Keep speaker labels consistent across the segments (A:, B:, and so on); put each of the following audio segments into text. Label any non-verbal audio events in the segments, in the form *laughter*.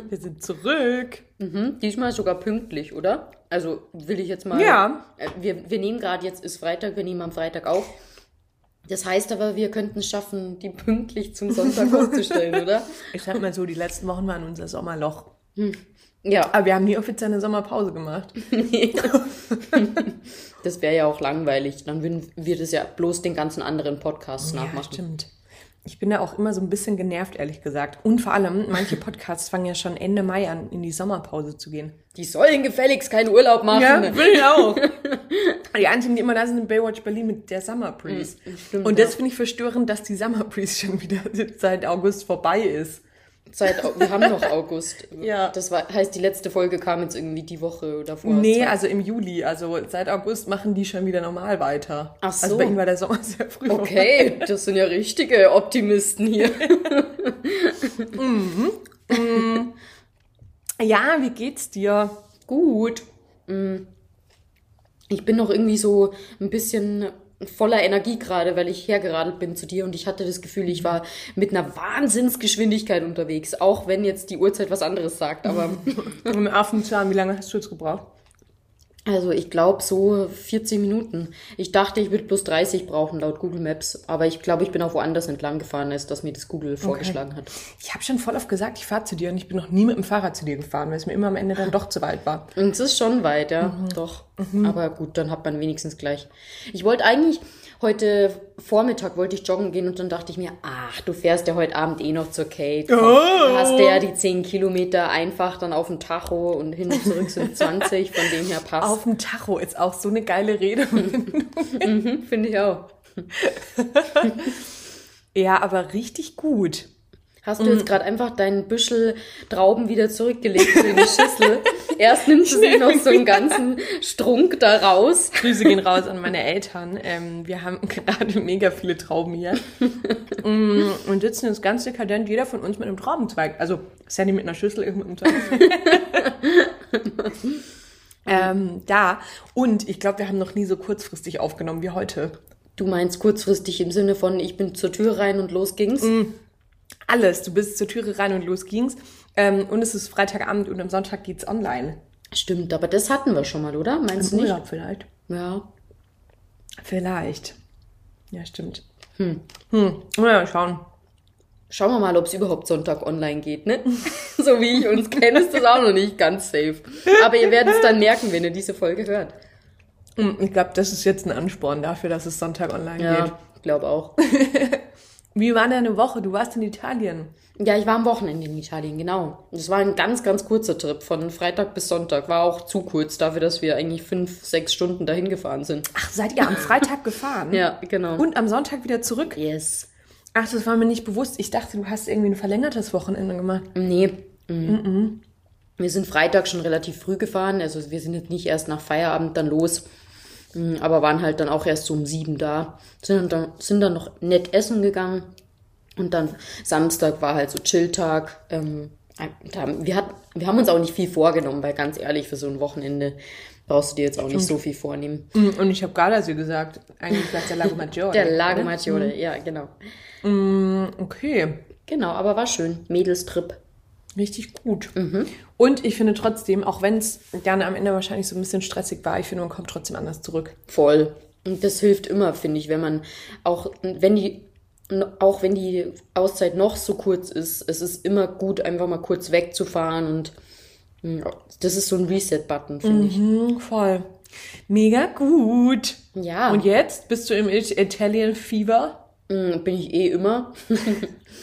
A: *laughs* Wir sind zurück.
B: Mhm. Diesmal sogar pünktlich, oder? Also will ich jetzt mal.
A: Ja.
B: Äh, Wir, wir nehmen gerade jetzt ist Freitag, wir nehmen am Freitag auf. Das heißt aber, wir könnten es schaffen, die pünktlich zum Sonntag *laughs* hochzustellen, oder?
A: Ich sag mal so, die letzten Wochen waren unser Sommerloch.
B: Ja,
A: Aber wir haben nie offiziell eine Sommerpause gemacht. *laughs*
B: das wäre ja auch langweilig. Dann würden wir das ja bloß den ganzen anderen Podcasts
A: Ja,
B: nachmachen.
A: stimmt. Ich bin da auch immer so ein bisschen genervt, ehrlich gesagt. Und vor allem, manche *laughs* Podcasts fangen ja schon Ende Mai an, in die Sommerpause zu gehen.
B: Die sollen gefälligst keinen Urlaub machen.
A: will ich auch. *laughs* Die einzigen, die immer da sind, sind Baywatch Berlin mit der Summer Breeze.
B: stimmt,
A: Und das finde ich verstörend, dass die Summer Breeze schon wieder *laughs* seit August vorbei ist.
B: Seit, wir haben noch *laughs* August.
A: Ja.
B: Das war, heißt, die letzte Folge kam jetzt irgendwie die Woche davor.
A: Nee,
B: Zwei-
A: also im Juli. Also seit August machen die schon wieder normal weiter.
B: Ach
A: Also
B: so.
A: bei ihnen war der Sommer *laughs* sehr früh.
B: Okay, das sind ja richtige Optimisten hier. *laughs*
A: Ja, wie geht's dir?
B: Gut. Mm. Ich bin noch irgendwie so ein bisschen voller Energie gerade, weil ich hergeradelt bin zu dir und ich hatte das Gefühl, ich war mit einer Wahnsinnsgeschwindigkeit unterwegs, auch wenn jetzt die Uhrzeit was anderes sagt, aber *laughs*
A: Im Affenzahn, wie lange hast du jetzt gebraucht?
B: Also ich glaube so 40 Minuten. Ich dachte, ich würde bloß 30 brauchen laut Google Maps, aber ich glaube, ich bin auch woanders entlang gefahren, als das mir das Google vorgeschlagen hat.
A: Ich habe schon voll oft gesagt, ich fahre zu dir und ich bin noch nie mit dem Fahrrad zu dir gefahren, weil es mir immer am Ende dann doch zu weit war.
B: Und es ist schon weit, ja,
A: Mhm.
B: doch. Aber gut, dann hat man wenigstens gleich. Ich wollte eigentlich heute Vormittag wollte ich joggen gehen und dann dachte ich mir, ach, du fährst ja heute Abend eh noch zur Kate. Komm,
A: Oh.
B: Hast ja die 10 Kilometer einfach dann auf dem Tacho und hin und zurück sind *laughs* 20, von dem her passt.
A: Auf dem Tacho ist auch so eine geile Rede. *laughs*
B: Finde ich auch. *laughs*
A: ja, aber richtig gut.
B: Hast du jetzt gerade einfach deinen Büschel Trauben wieder zurückgelegt in die Schüssel? *laughs* Erst nimmst du sich noch so einen ganzen Strunk da raus.
A: Grüße gehen raus an meine Eltern. Ähm, wir haben *laughs* gerade mega viele Trauben hier. Mm, und sitzen uns ganz dekadent, jeder von uns mit einem Traubenzweig. Also Sandy mit einer Schüssel, ich mit einem Zweig. ähm, da. Und ich glaube, wir haben noch nie so kurzfristig aufgenommen wie heute.
B: Du meinst kurzfristig im Sinne von, ich bin zur Tür rein und los ging's?
A: Alles. Du bist zur Türe rein und los ging's. Ähm, und es ist Freitagabend und am Sonntag geht's online.
B: Stimmt, aber das hatten wir schon mal, oder? Meinst du
A: Im
B: nicht?
A: Urlaub vielleicht.
B: Ja.
A: Vielleicht. Ja, stimmt. Hm. Hm. Ja, schauen.
B: Schauen wir mal, ob es überhaupt Sonntag online geht, ne? *laughs* so wie ich uns kenne, ist das auch noch nicht ganz safe. Aber ihr werdet es dann merken, wenn ihr diese Folge hört.
A: Hm, Ich glaube, das ist jetzt ein Ansporn dafür, dass es Sonntag online geht.
B: Ja, ich glaube auch. *laughs*
A: Wie war deine Woche? Du warst in Italien.
B: Ja, ich war am Wochenende in Italien, genau. Das war ein ganz, ganz kurzer Trip von Freitag bis Sonntag. War auch zu kurz dafür, dass wir eigentlich fünf, sechs Stunden dahin gefahren sind.
A: Ach, seid ihr am Freitag gefahren? *laughs*
B: Ja, genau.
A: Und am Sonntag wieder zurück?
B: yes.
A: Ach, das war mir nicht bewusst. Ich dachte, du hast irgendwie ein verlängertes Wochenende gemacht.
B: Nee. mhm. Wir sind Freitag schon relativ früh gefahren. Also wir sind jetzt nicht erst nach Feierabend dann los, aber waren halt dann auch erst so um sieben da. Sind dann, sind dann noch nett essen gegangen. Und dann Samstag war halt so Chilltag. Ähm, wir, hat, wir haben uns auch nicht viel vorgenommen, weil ganz ehrlich, für so ein Wochenende brauchst du dir jetzt auch nicht so viel vornehmen.
A: Mm, Und ich habe Gardasee gesagt. Eigentlich war es der Lago Maggiore.
B: Der Lago? Maggiore, ja, genau.
A: Mm, Okay.
B: Genau, aber war schön. Mädelstrip.
A: Richtig gut. Und ich finde trotzdem, auch wenn es gerne am Ende wahrscheinlich so ein bisschen stressig war, ich finde, man kommt trotzdem anders zurück.
B: Voll. Und das hilft immer, finde ich, wenn man auch, wenn die, auch wenn die Auszeit noch so kurz ist, es ist immer gut, einfach mal kurz wegzufahren und mh, das ist so ein Reset-Button, finde ich.
A: Mm, voll. Mega gut.
B: Ja.
A: Und jetzt bist du im It- Italian Fever?
B: Mh, Bin ich eh immer.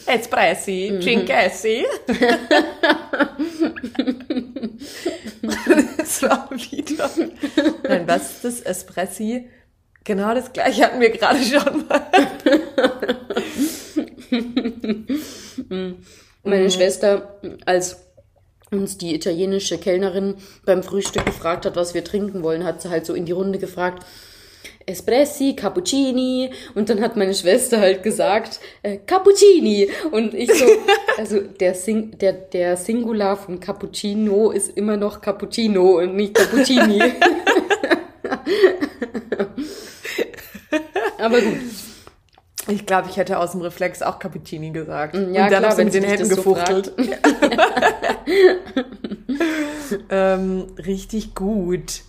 A: Espressi, Cincessi. *laughs* war wieder. Nein, was ist das? Espressi? Genau das gleiche hatten wir gerade schon mal.
B: Meine Schwester, als uns die italienische Kellnerin beim Frühstück gefragt hat, was wir trinken wollen, hat sie halt so in die Runde gefragt, Espressi, Cappuccini und dann hat meine Schwester halt gesagt, äh, Cappuccini und ich so, *laughs* also der, Sing der, der Singular von Cappuccino ist immer noch Cappuccino und nicht Cappuccini. *laughs* Aber gut.
A: Ich glaube, ich hätte aus dem Reflex auch Cappuccini gesagt.
B: Ja,
A: und dann
B: klar,
A: mit den Händen
B: das so
A: gefuchtelt. *laughs* ähm, richtig gut.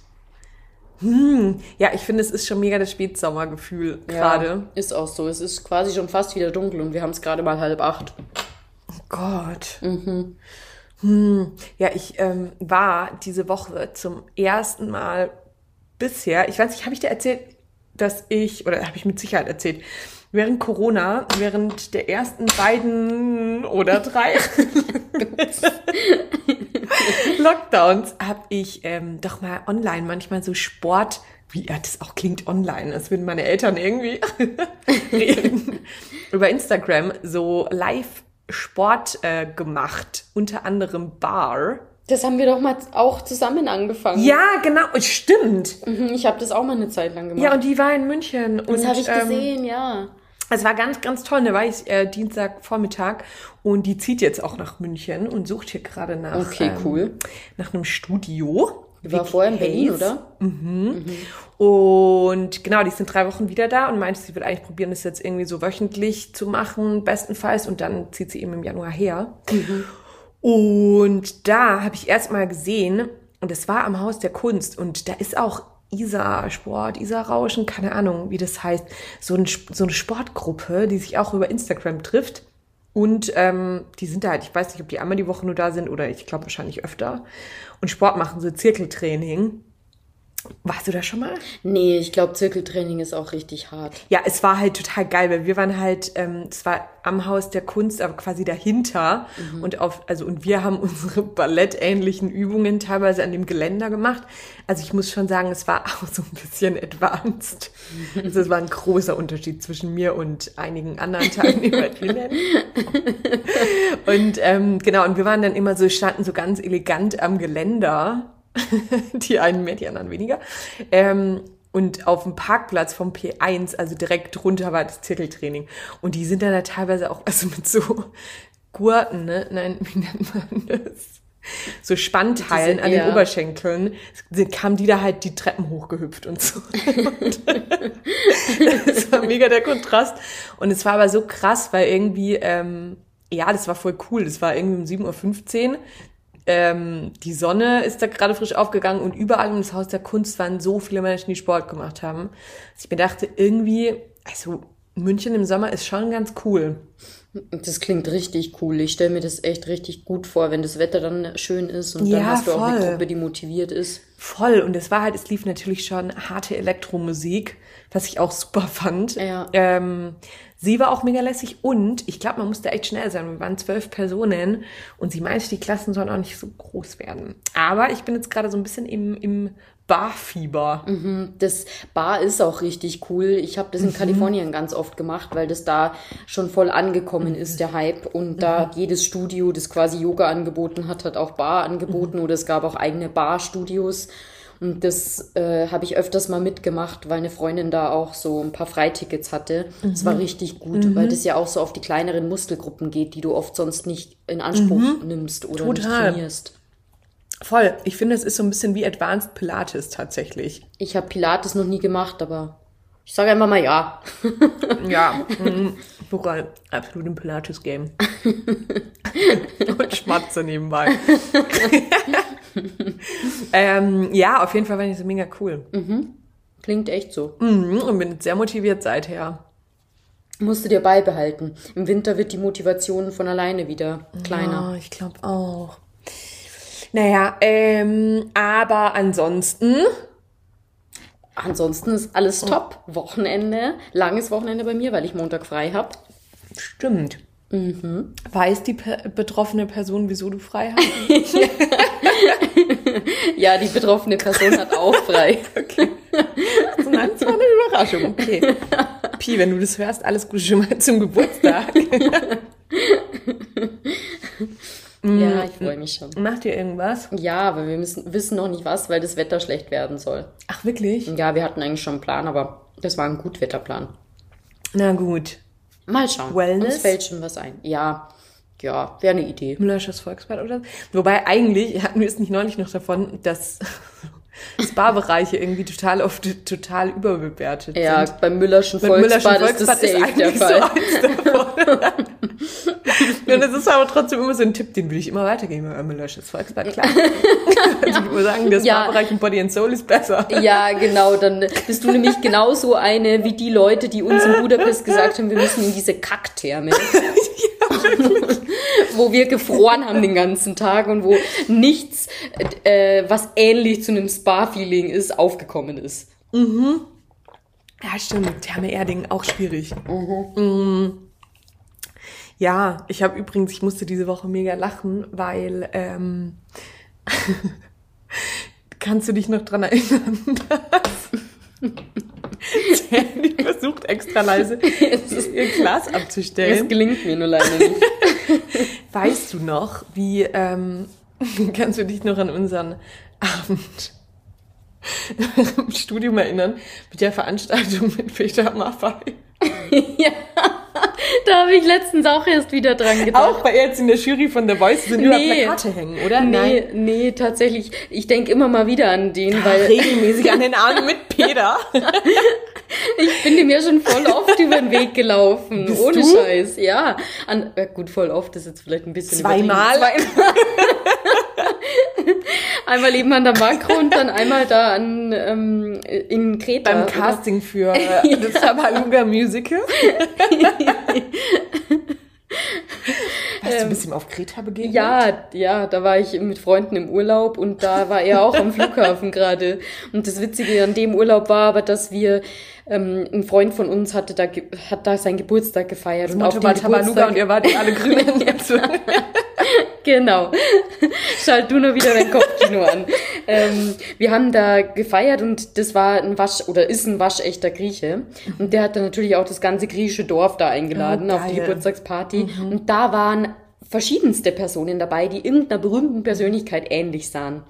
A: Hm. Ja, ich finde, es ist schon mega das Spätsommergefühl gerade.
B: Ja, ist auch so. Es ist quasi schon fast wieder dunkel und wir haben es gerade mal halb acht.
A: Gott. Hm. Ja, ich ähm, war diese Woche zum ersten Mal bisher, ich weiß nicht, habe ich dir erzählt, dass ich, oder habe ich mit Sicherheit erzählt, während Corona, während der ersten beiden oder drei *laughs* Lockdowns, habe ich ähm, doch mal online manchmal so Sport, wie ja, das auch klingt online, als würden meine Eltern irgendwie *laughs* reden, über Instagram so live Sport äh, gemacht, unter anderem Bar.
B: Das haben wir doch mal auch zusammen angefangen.
A: Ja, genau, stimmt.
B: Mhm, Ich habe das auch mal eine Zeit lang gemacht.
A: Ja, und die war in München. Und,
B: das habe ich
A: ähm,
B: gesehen, ja.
A: Es war ganz, ganz toll. Da war ich äh, Dienstagvormittag und die zieht jetzt auch nach München und sucht hier gerade nach,
B: Okay, cool.
A: nach einem Studio.
B: Die war vorher in Berlin, oder?
A: Und genau, die sind drei Wochen wieder da und meinte, sie wird eigentlich probieren, das jetzt irgendwie so wöchentlich zu machen, bestenfalls. Und dann zieht sie eben im Januar her. Und da habe ich erst mal gesehen, und es war am Haus der Kunst, und da ist auch Isa Sport, Isa Rauschen, keine Ahnung, wie das heißt, so, ein, so eine Sportgruppe, die sich auch über Instagram trifft. Und ähm, die sind da halt, ich weiß nicht, ob die einmal die Woche nur da sind oder ich glaube wahrscheinlich öfter. Und Sport machen, so Zirkeltraining. Warst du da schon mal?
B: Nee, ich glaube, Zirkeltraining ist auch richtig hart.
A: Ja, es war halt total geil, weil wir waren halt, ähm, es war am Haus der Kunst, aber quasi dahinter und auf, also und wir haben *laughs* unsere ballettähnlichen Übungen teilweise an dem Geländer gemacht. Also ich muss schon sagen, es war *laughs* auch so ein bisschen advanced. Also es war ein großer Unterschied zwischen mir und einigen anderen Teilnehmerinnen. *laughs* und ähm, genau, und wir waren dann immer so, standen so ganz elegant am Geländer. *laughs* die einen mehr, die anderen weniger. Ähm, und auf dem Parkplatz vom P1, also direkt drunter war das Zirkeltraining. Und die sind dann da teilweise auch, also mit so Gurten, ne? Nein, *laughs* wie nennt man das? So Spannteilen an den. Oberschenkeln, kamen die da halt die Treppen hochgehüpft und so. Und *laughs* das war mega der Kontrast. Und es war aber so krass, weil irgendwie, ähm, ja, das war voll cool. Das war irgendwie um 7.15 Uhr. Ähm, die Sonne ist da gerade frisch aufgegangen und überall um das Haus der Kunst waren so viele Menschen, die Sport gemacht haben. Dass ich mir dachte, irgendwie, also München im Sommer ist schon ganz cool.
B: Das klingt richtig cool. Ich stelle mir das echt richtig gut vor, wenn das Wetter dann schön ist und
A: Ja,
B: dann hast du auch eine
A: voll.
B: Gruppe, die motiviert ist.
A: Voll. Und es war halt, es lief natürlich schon harte Elektromusik, was ich auch super fand.
B: Ja.
A: Ähm, sie war auch mega lässig und ich glaube, man musste echt schnell sein. Wir waren zwölf Personen und sie meinte, die Klassen sollen auch nicht so groß werden. Aber ich bin jetzt gerade so ein bisschen im, im Barfieber.
B: Das Bar ist auch richtig cool. Ich habe das in Kalifornien ganz oft gemacht, weil das da schon voll angekommen ist, der Hype. Und da jedes Studio, das quasi Yoga angeboten hat, hat auch Bar angeboten oder es gab auch eigene Barstudios. Und das äh, habe ich öfters mal mitgemacht, weil eine Freundin da auch so ein paar Freitickets hatte. Das war richtig gut, weil das ja auch so auf die kleineren Muskelgruppen geht, die du oft sonst nicht in Anspruch nimmst oder nicht
A: Total.
B: trainierst.
A: Voll. Ich finde, es ist so ein bisschen wie Advanced Pilates tatsächlich.
B: Ich habe Pilates noch nie gemacht, aber ich sage einfach mal ja. *laughs*
A: Ja, Plural, absolut im Pilates-Game. *laughs* Und schmatze nebenbei. *laughs* ähm, ja, auf jeden Fall fand ich das mega cool.
B: Klingt echt so.
A: Mhm, und bin sehr motiviert seither.
B: Musst du dir beibehalten. Im Winter wird die Motivation von alleine wieder kleiner.
A: Ja, ich glaube auch. Naja, ähm, aber ansonsten,
B: Ansonsten ist alles top. Wochenende, langes Wochenende bei mir, weil ich Montag frei habe.
A: stimmt. Weiß die pe betroffene Person, wieso du frei hast? *laughs*
B: Ja, die betroffene Person hat auch frei. *laughs*
A: Also nein, das war eine Überraschung. Okay. Pi, wenn du das hörst, alles Gute schon mal zum Geburtstag. *laughs*
B: ja, ich freue mich schon.
A: Macht ihr irgendwas?
B: Ja, aber wir müssen, wissen noch nicht was, weil das Wetter schlecht werden soll.
A: Ach, wirklich?
B: Ja, wir hatten eigentlich schon einen Plan, aber das war ein Gutwetterplan.
A: Na gut.
B: Mal schauen.
A: Wellness?
B: Uns fällt schon was ein. Ja, ja, wäre eine Idee.
A: Müllersches Volksbad oder. Wobei eigentlich hatten wir es nicht neulich noch davon, dass *laughs* Spa-Bereiche irgendwie total oft total überbewertet
B: Ja,
A: sind.
B: beim Müllerschen
A: Beim Müllerschen
B: Volksbad, ist das der
A: eigentlich so eins davon. *laughs* Und das ist aber trotzdem immer so ein Tipp, den will ich immer weitergeben beim Müllerschen Volksbad, klar. *laughs* also ich würde sagen, der
B: Ja.
A: Spa-Bereich im Body and Soul ist besser.
B: Ja, genau, dann bist du nämlich genauso eine wie die Leute, die uns in Budapest gesagt haben, wir müssen in diese Kacktherme. *laughs* wo wir gefroren haben den ganzen Tag und wo nichts, äh, was ähnlich zu einem Spa-Feeling ist, aufgekommen ist.
A: Ja, stimmt. Therme Erding, auch schwierig. Mhm. Ja, ich habe übrigens, ich musste diese Woche mega lachen, weil, ähm, *laughs* kannst du dich noch dran erinnern, *laughs* dass *laughs* Sandy versucht extra leise ihr Glas abzustellen.
B: gelingt mir nur leider nicht. *laughs*
A: Weißt du noch, wie, ähm, *laughs* kannst du dich noch an unseren Abend im Studium erinnern, mit der Veranstaltung mit Peter Maffei? *laughs*
B: ja, da habe ich letztens auch erst wieder dran gedacht.
A: Auch bei jetzt in der Jury von The Voice sind über
B: Nee.
A: Plakate hängen, oder?
B: Nee, nee, tatsächlich. Ich denke immer mal wieder an den,
A: Weil regelmäßig an *laughs* den Armen mit Peter. *laughs*
B: ich bin dem ja schon voll oft über den Weg gelaufen.
A: Bist
B: ohne
A: du?
B: Scheiß, ja. An, ja. Gut, voll oft ist jetzt vielleicht ein bisschen
A: Zweimal?
B: Zweimal. Einmal eben an der Makro und dann einmal da an, ähm, in Kreta.
A: Beim? Casting für *laughs* äh, das Tabaluga Musical. Hast du ein bisschen auf Kreta begegnet?
B: Ja, ja, da war ich mit Freunden im Urlaub und da war er auch am Flughafen gerade. Und das Witzige an dem Urlaub war aber, dass wir, ähm, ein Freund von uns hatte da, hat da seinen Geburtstag gefeiert.
A: Das Motto war Tabaluga und ihr wart alle *laughs* grün. *laughs*
B: Genau. Schalt du nur wieder dein Kopfkino an. Ähm, wir haben da gefeiert und das war ein Wasch oder ist ein waschechter Grieche. Und der hat dann natürlich auch das ganze griechische Dorf da eingeladen
A: Oh,
B: auf die. Geburtstagsparty. Und da waren verschiedenste Personen dabei, die irgendeiner berühmten Persönlichkeit ähnlich sahen.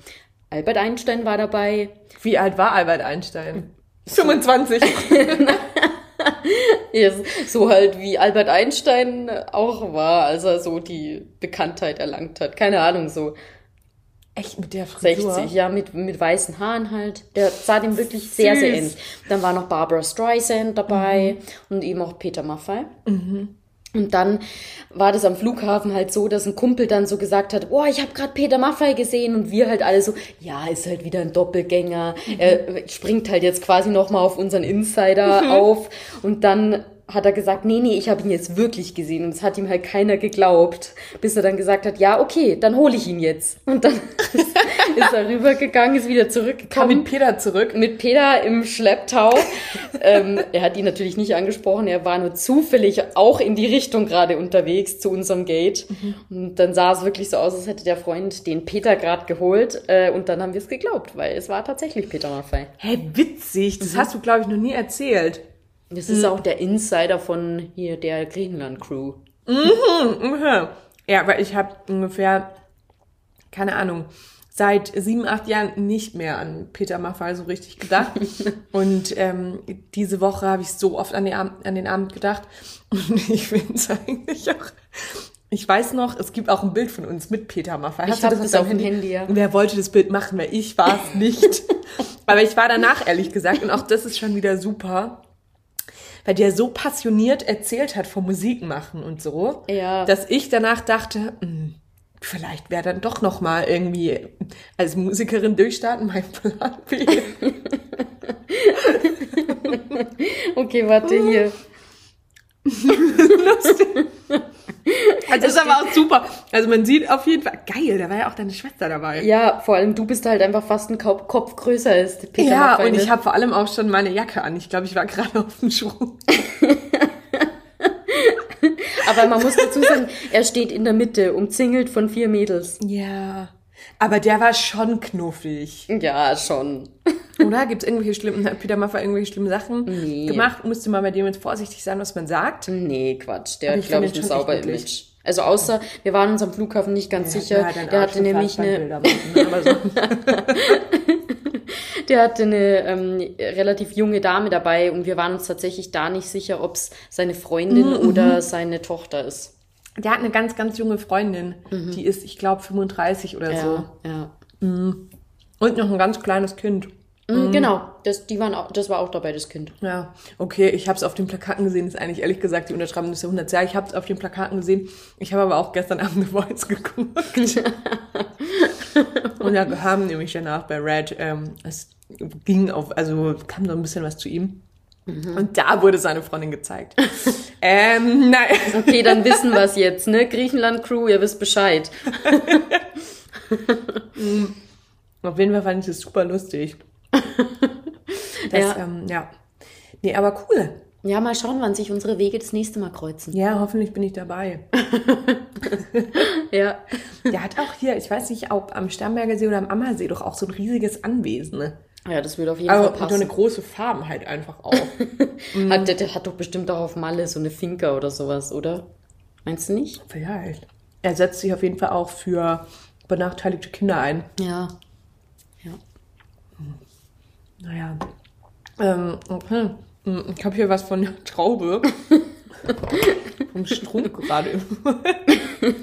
B: Albert Einstein war dabei.
A: Wie alt war Albert Einstein? 25. *laughs* *laughs*
B: Ja, so halt wie Albert Einstein auch war, als er so die Bekanntheit erlangt hat. Keine Ahnung, so
A: Echt mit der Frisur?
B: 60, ja, mit, mit weißen Haaren halt. Der sah dem wirklich sehr,
A: Süß.
B: sehr ähnlich. Dann war noch Barbara Streisand dabei und eben auch Peter Maffay. Und dann war das am Flughafen halt so, dass ein Kumpel dann so gesagt hat, oh, ich habe gerade Peter Maffay gesehen. Und wir halt alle so, ja, ist halt wieder ein Doppelgänger, er springt halt jetzt quasi nochmal auf unseren Insider auf. Und dann hat er gesagt, nee, nee, ich habe ihn jetzt wirklich gesehen und es hat ihm halt keiner geglaubt, bis er dann gesagt hat, ja, okay, dann hole ich ihn jetzt. Und dann *laughs* ist, ist er rübergegangen, ist wieder
A: Kam
B: zurückgekommen
A: mit Peter zurück.
B: mit Peter im Schlepptau. ähm, er hat ihn natürlich nicht angesprochen, er war nur zufällig auch in die Richtung gerade unterwegs zu unserem Gate. Und dann sah es wirklich so aus, als hätte der Freund den Peter gerade geholt. Äh, und dann haben wir es geglaubt, weil es war tatsächlich Peter Maffay.
A: Hä, witzig. Das hast du, glaube ich, noch nie erzählt.
B: Das ist auch der Insider von hier der Griechenland-Crew.
A: Mhm. Ja, weil ich habe ungefähr, keine Ahnung, seit sieben, acht Jahren nicht mehr an Peter Maffay so richtig gedacht. *laughs* Und ähm, diese Woche habe ich so oft an, die Ab an den Abend gedacht. *laughs* Und ich finde es eigentlich auch... Ich weiß noch, es gibt auch ein Bild von uns mit Peter Maffay.
B: Ich hab das auf dem Handy, ja.
A: Wer wollte das Bild machen? Weil ich war es nicht. *laughs* Aber ich war danach, ehrlich gesagt. Und auch das ist schon wieder super weil der so passioniert erzählt hat vom Musikmachen und so,
B: Ja.
A: dass ich danach dachte, hm, vielleicht wäre dann doch noch mal irgendwie als Musikerin durchstarten mein *laughs* Plan B. *laughs*
B: Okay, warte, hier. *laughs* *laughs*
A: Also das ist aber auch super. Also man sieht auf jeden Fall, geil, da war ja auch deine Schwester dabei.
B: Ja, vor allem du bist halt einfach fast ein Kopf, Kopf größer als Peter
A: Ja, und ich habe vor allem auch schon meine Jacke an. Ich glaube, ich war *laughs* gerade auf dem Schuh. *laughs*
B: Aber man muss dazu sagen, er steht in der Mitte, umzingelt von vier Mädels.
A: Ja. Aber der war schon knuffig.
B: Ja, schon.
A: Oder? Gibt es irgendwelche schlimmen, hat Peter Maffay irgendwelche schlimmen Sachen
B: Nee.
A: gemacht? Musste man bei dem jetzt vorsichtig sein, was man sagt?
B: Nee, Quatsch. Der
A: Aber
B: hat, glaube ich, ein sauber Image. Also außer, wir waren uns am Flughafen nicht ganz sicher.
A: Ja, dein
B: der
A: Arsch
B: hatte nämlich eine, *laughs* der hatte eine ähm, relativ junge Dame dabei und wir waren uns tatsächlich da nicht sicher, ob es seine Freundin
A: Mhm,
B: oder seine Tochter ist.
A: Der hat eine ganz, ganz junge Freundin. Die ist, ich glaube, 35 oder so.
B: Ja, ja.
A: Und Und noch ein ganz kleines Kind.
B: Mhm. Genau, das, die waren auch, das war auch dabei, das Kind.
A: Ja, okay, ich habe es auf den Plakaten gesehen. Das ist eigentlich ehrlich gesagt die Unterschreibung des Jahrhunderts. Ja, ich habe es auf den Plakaten gesehen. Ich habe aber auch gestern *laughs* Abend The Voice geguckt. *laughs* Und da haben nämlich danach bei Red, ähm, es ging auf, also kam so ein bisschen was zu ihm. Und da wurde seine Freundin gezeigt. *laughs* ähm, nein.
B: Okay, dann wissen wir es jetzt, ne? Griechenland-Crew, ihr wisst Bescheid.
A: Auf jeden Fall fand ich das super lustig. *laughs* Das,
B: Ja.
A: Ähm, ja. Nee, aber cool.
B: Ja, mal schauen, wann sich unsere Wege das nächste Mal kreuzen.
A: Ja, hoffentlich bin ich dabei. *laughs*
B: Ja.
A: Der hat auch hier, ich weiß nicht, ob am Starnberger See oder am Ammersee, doch auch so ein riesiges Anwesen. Ne?
B: Ja, das würde auf jeden
A: Aber
B: Fall
A: und so eine
B: passen.
A: große Farm halt einfach auch. *laughs*
B: Hat, der, der hat doch bestimmt auch auf Malle so eine Finca oder sowas, oder? Meinst du nicht?
A: Vielleicht. Er setzt sich auf jeden Fall auch für benachteiligte Kinder ein.
B: Ja.
A: Naja. Ähm, okay. Hm, Ich habe hier was von der Traube. *laughs* Vom Strunk gerade. *laughs*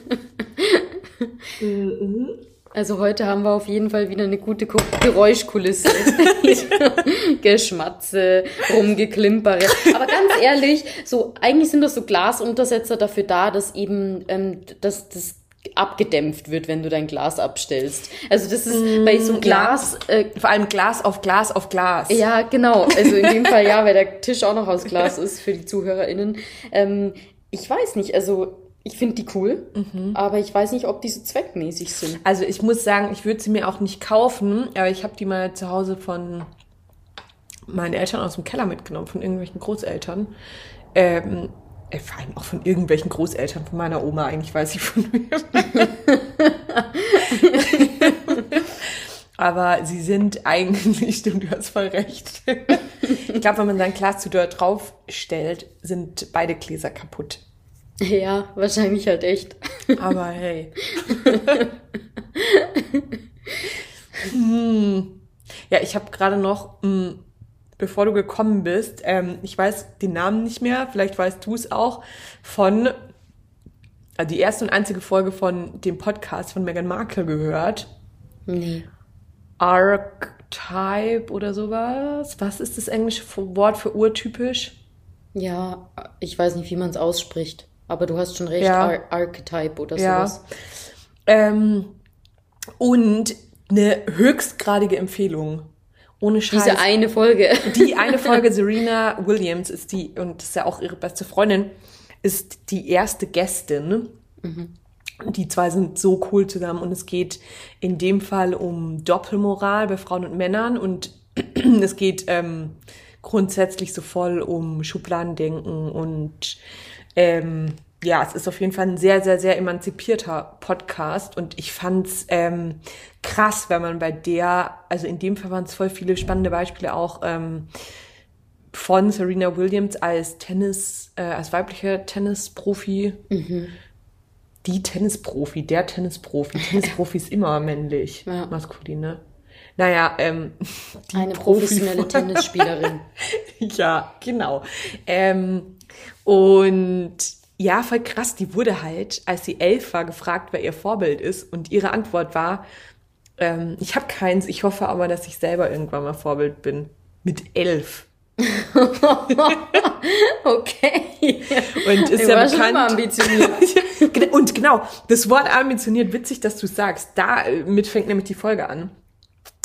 B: Also heute haben wir auf jeden Fall wieder eine gute Ko- Geräuschkulisse. *laughs* Geschmatze, Rumgeklimpere. Aber ganz ehrlich, so eigentlich sind das so Glasuntersetzer dafür da, dass eben ähm, dass das abgedämpft wird, wenn du dein Glas abstellst. Also das ist bei so Glas, äh,
A: Vor allem Glas auf Glas auf Glas.
B: ja, genau. Also in dem Fall ja, weil der Tisch auch noch aus Glas ist für die ZuhörerInnen. Ähm, ich weiß nicht, also ich finde die cool, aber ich weiß nicht, ob die so zweckmäßig sind.
A: Also ich muss sagen, ich würde sie mir auch nicht kaufen, aber ich habe die mal zu Hause von meinen Eltern aus dem Keller mitgenommen, von irgendwelchen Großeltern. Ähm, äh, vor allem auch von irgendwelchen Großeltern, von meiner Oma eigentlich, weiß ich von mir. *laughs* Aber sie sind eigentlich, stimmt, du hast voll recht. Ich glaube, wenn man sein Glas zu dort draufstellt, sind beide Gläser kaputt.
B: Ja, wahrscheinlich halt echt.
A: Aber hey. *laughs* hm. Ja, ich habe gerade noch, mh, bevor du gekommen bist, ähm, ich weiß den Namen nicht mehr, vielleicht weißt du es auch, von äh, die erste und einzige Folge von dem Podcast von Meghan Markle gehört.
B: Nee.
A: Archetype oder sowas. Was ist das englische Wort für urtypisch?
B: Ja, ich weiß nicht, wie man es ausspricht. Aber du hast schon recht,
A: Ja.
B: Ar Archetype oder
A: Ja.
B: sowas.
A: Ähm, und eine höchstgradige Empfehlung. Ohne Scheiß.
B: Diese eine Folge.
A: Die eine *laughs* Folge, Serena Williams ist die, und das ist ja auch ihre beste Freundin, ist die erste Gästin. Die zwei sind so cool zusammen und es geht in dem Fall um Doppelmoral bei Frauen und Männern und *clears throat* es geht ähm, grundsätzlich so voll um Schubladendenken und ähm, ja, es ist auf jeden Fall ein sehr, sehr, sehr emanzipierter Podcast und ich fand's ähm, krass, wenn man bei der, also in dem Fall waren es voll viele spannende Beispiele auch ähm, von Serena Williams als Tennis, äh, als weiblicher Tennisprofi. Die Tennisprofi, der Tennisprofi. Tennisprofi ist immer männlich,
B: Ja.
A: maskulin, ne? Naja, ähm,
B: Eine
A: Profi
B: professionelle
A: von-
B: Tennisspielerin. *laughs*
A: ja, genau. Ähm, und ja, voll krass, die wurde halt, als sie elf war, gefragt, wer ihr Vorbild ist. Und ihre Antwort war, ähm, ich habe keins, ich hoffe aber, dass ich selber irgendwann mal Vorbild bin. Mit elf. *laughs*
B: Okay.
A: Und ist
B: Ich
A: ja
B: war schon
A: bekannt.
B: immer ambitioniert. *laughs*
A: Und genau, das Wort ambitioniert, witzig, dass du sagst. Damit fängt nämlich die Folge an.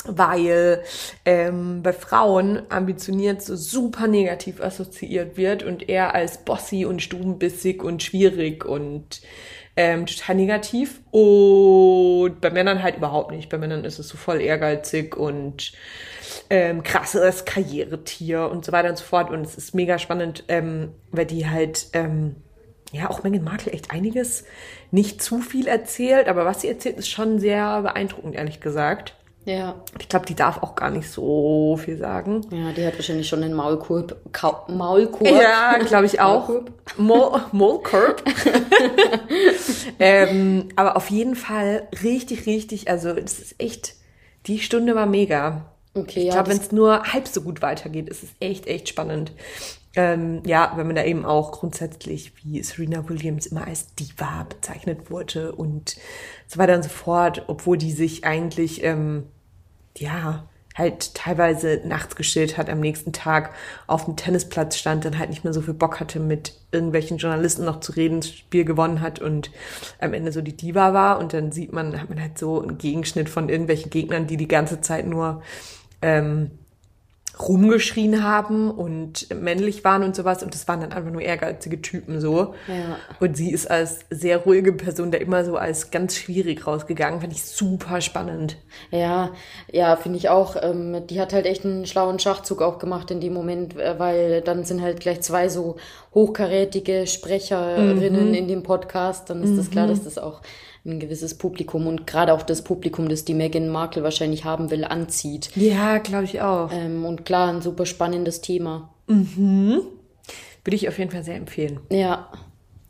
A: Weil ähm, bei Frauen ambitioniert so super negativ assoziiert wird und eher als bossy und stubenbissig und schwierig und ähm, total negativ. Und bei Männern halt überhaupt nicht. Bei Männern ist es so voll ehrgeizig und ähm, krasses Karrieretier und so weiter und so fort. Und es ist mega spannend, ähm, weil die halt, ähm, ja, auch Meghan Markle echt einiges nicht zu viel erzählt, aber was sie erzählt, ist schon sehr beeindruckend, ehrlich gesagt.
B: Ja.
A: Ich glaube, die darf auch gar nicht so viel sagen.
B: Ja, die hat wahrscheinlich schon den Maulkorb. Maulkorb.
A: Ja, glaube ich auch.
B: Maulkorb. *laughs*
A: Ähm, aber auf jeden Fall richtig, richtig, also es ist echt, die Stunde war mega.
B: Okay,
A: Ich
B: ja.
A: glaube, wenn es nur halb so gut weitergeht, ist es echt, echt spannend. Ähm, ja, wenn man da eben auch grundsätzlich, wie Serena Williams immer als Diva bezeichnet wurde und so weiter und so fort, obwohl die sich eigentlich, ähm, ja, halt teilweise nachts geschillt hat, am nächsten Tag auf dem Tennisplatz stand, dann halt nicht mehr so viel Bock hatte, mit irgendwelchen Journalisten noch zu reden, das Spiel gewonnen hat und am Ende so die Diva war. Und dann sieht man, hat man halt so einen Gegenschnitt von irgendwelchen Gegnern, die die ganze Zeit nur ähm, rumgeschrien haben und männlich waren und sowas und das waren dann einfach nur ehrgeizige Typen so.
B: Ja.
A: Und sie ist als sehr ruhige Person da immer so als ganz schwierig rausgegangen, fand ich super spannend.
B: Ja, ja, finde ich auch. Ähm, die hat halt echt einen schlauen Schachzug auch gemacht in dem Moment, äh, weil dann sind halt gleich zwei so hochkarätige Sprecherinnen in dem Podcast. Dann ist das klar, dass das auch ein gewisses Publikum und gerade auch das Publikum, das die Meghan Markle wahrscheinlich haben will, anzieht.
A: Ja, glaube ich auch.
B: Ähm, und klar, ein super spannendes Thema.
A: Würde ich auf jeden Fall sehr empfehlen.
B: Ja.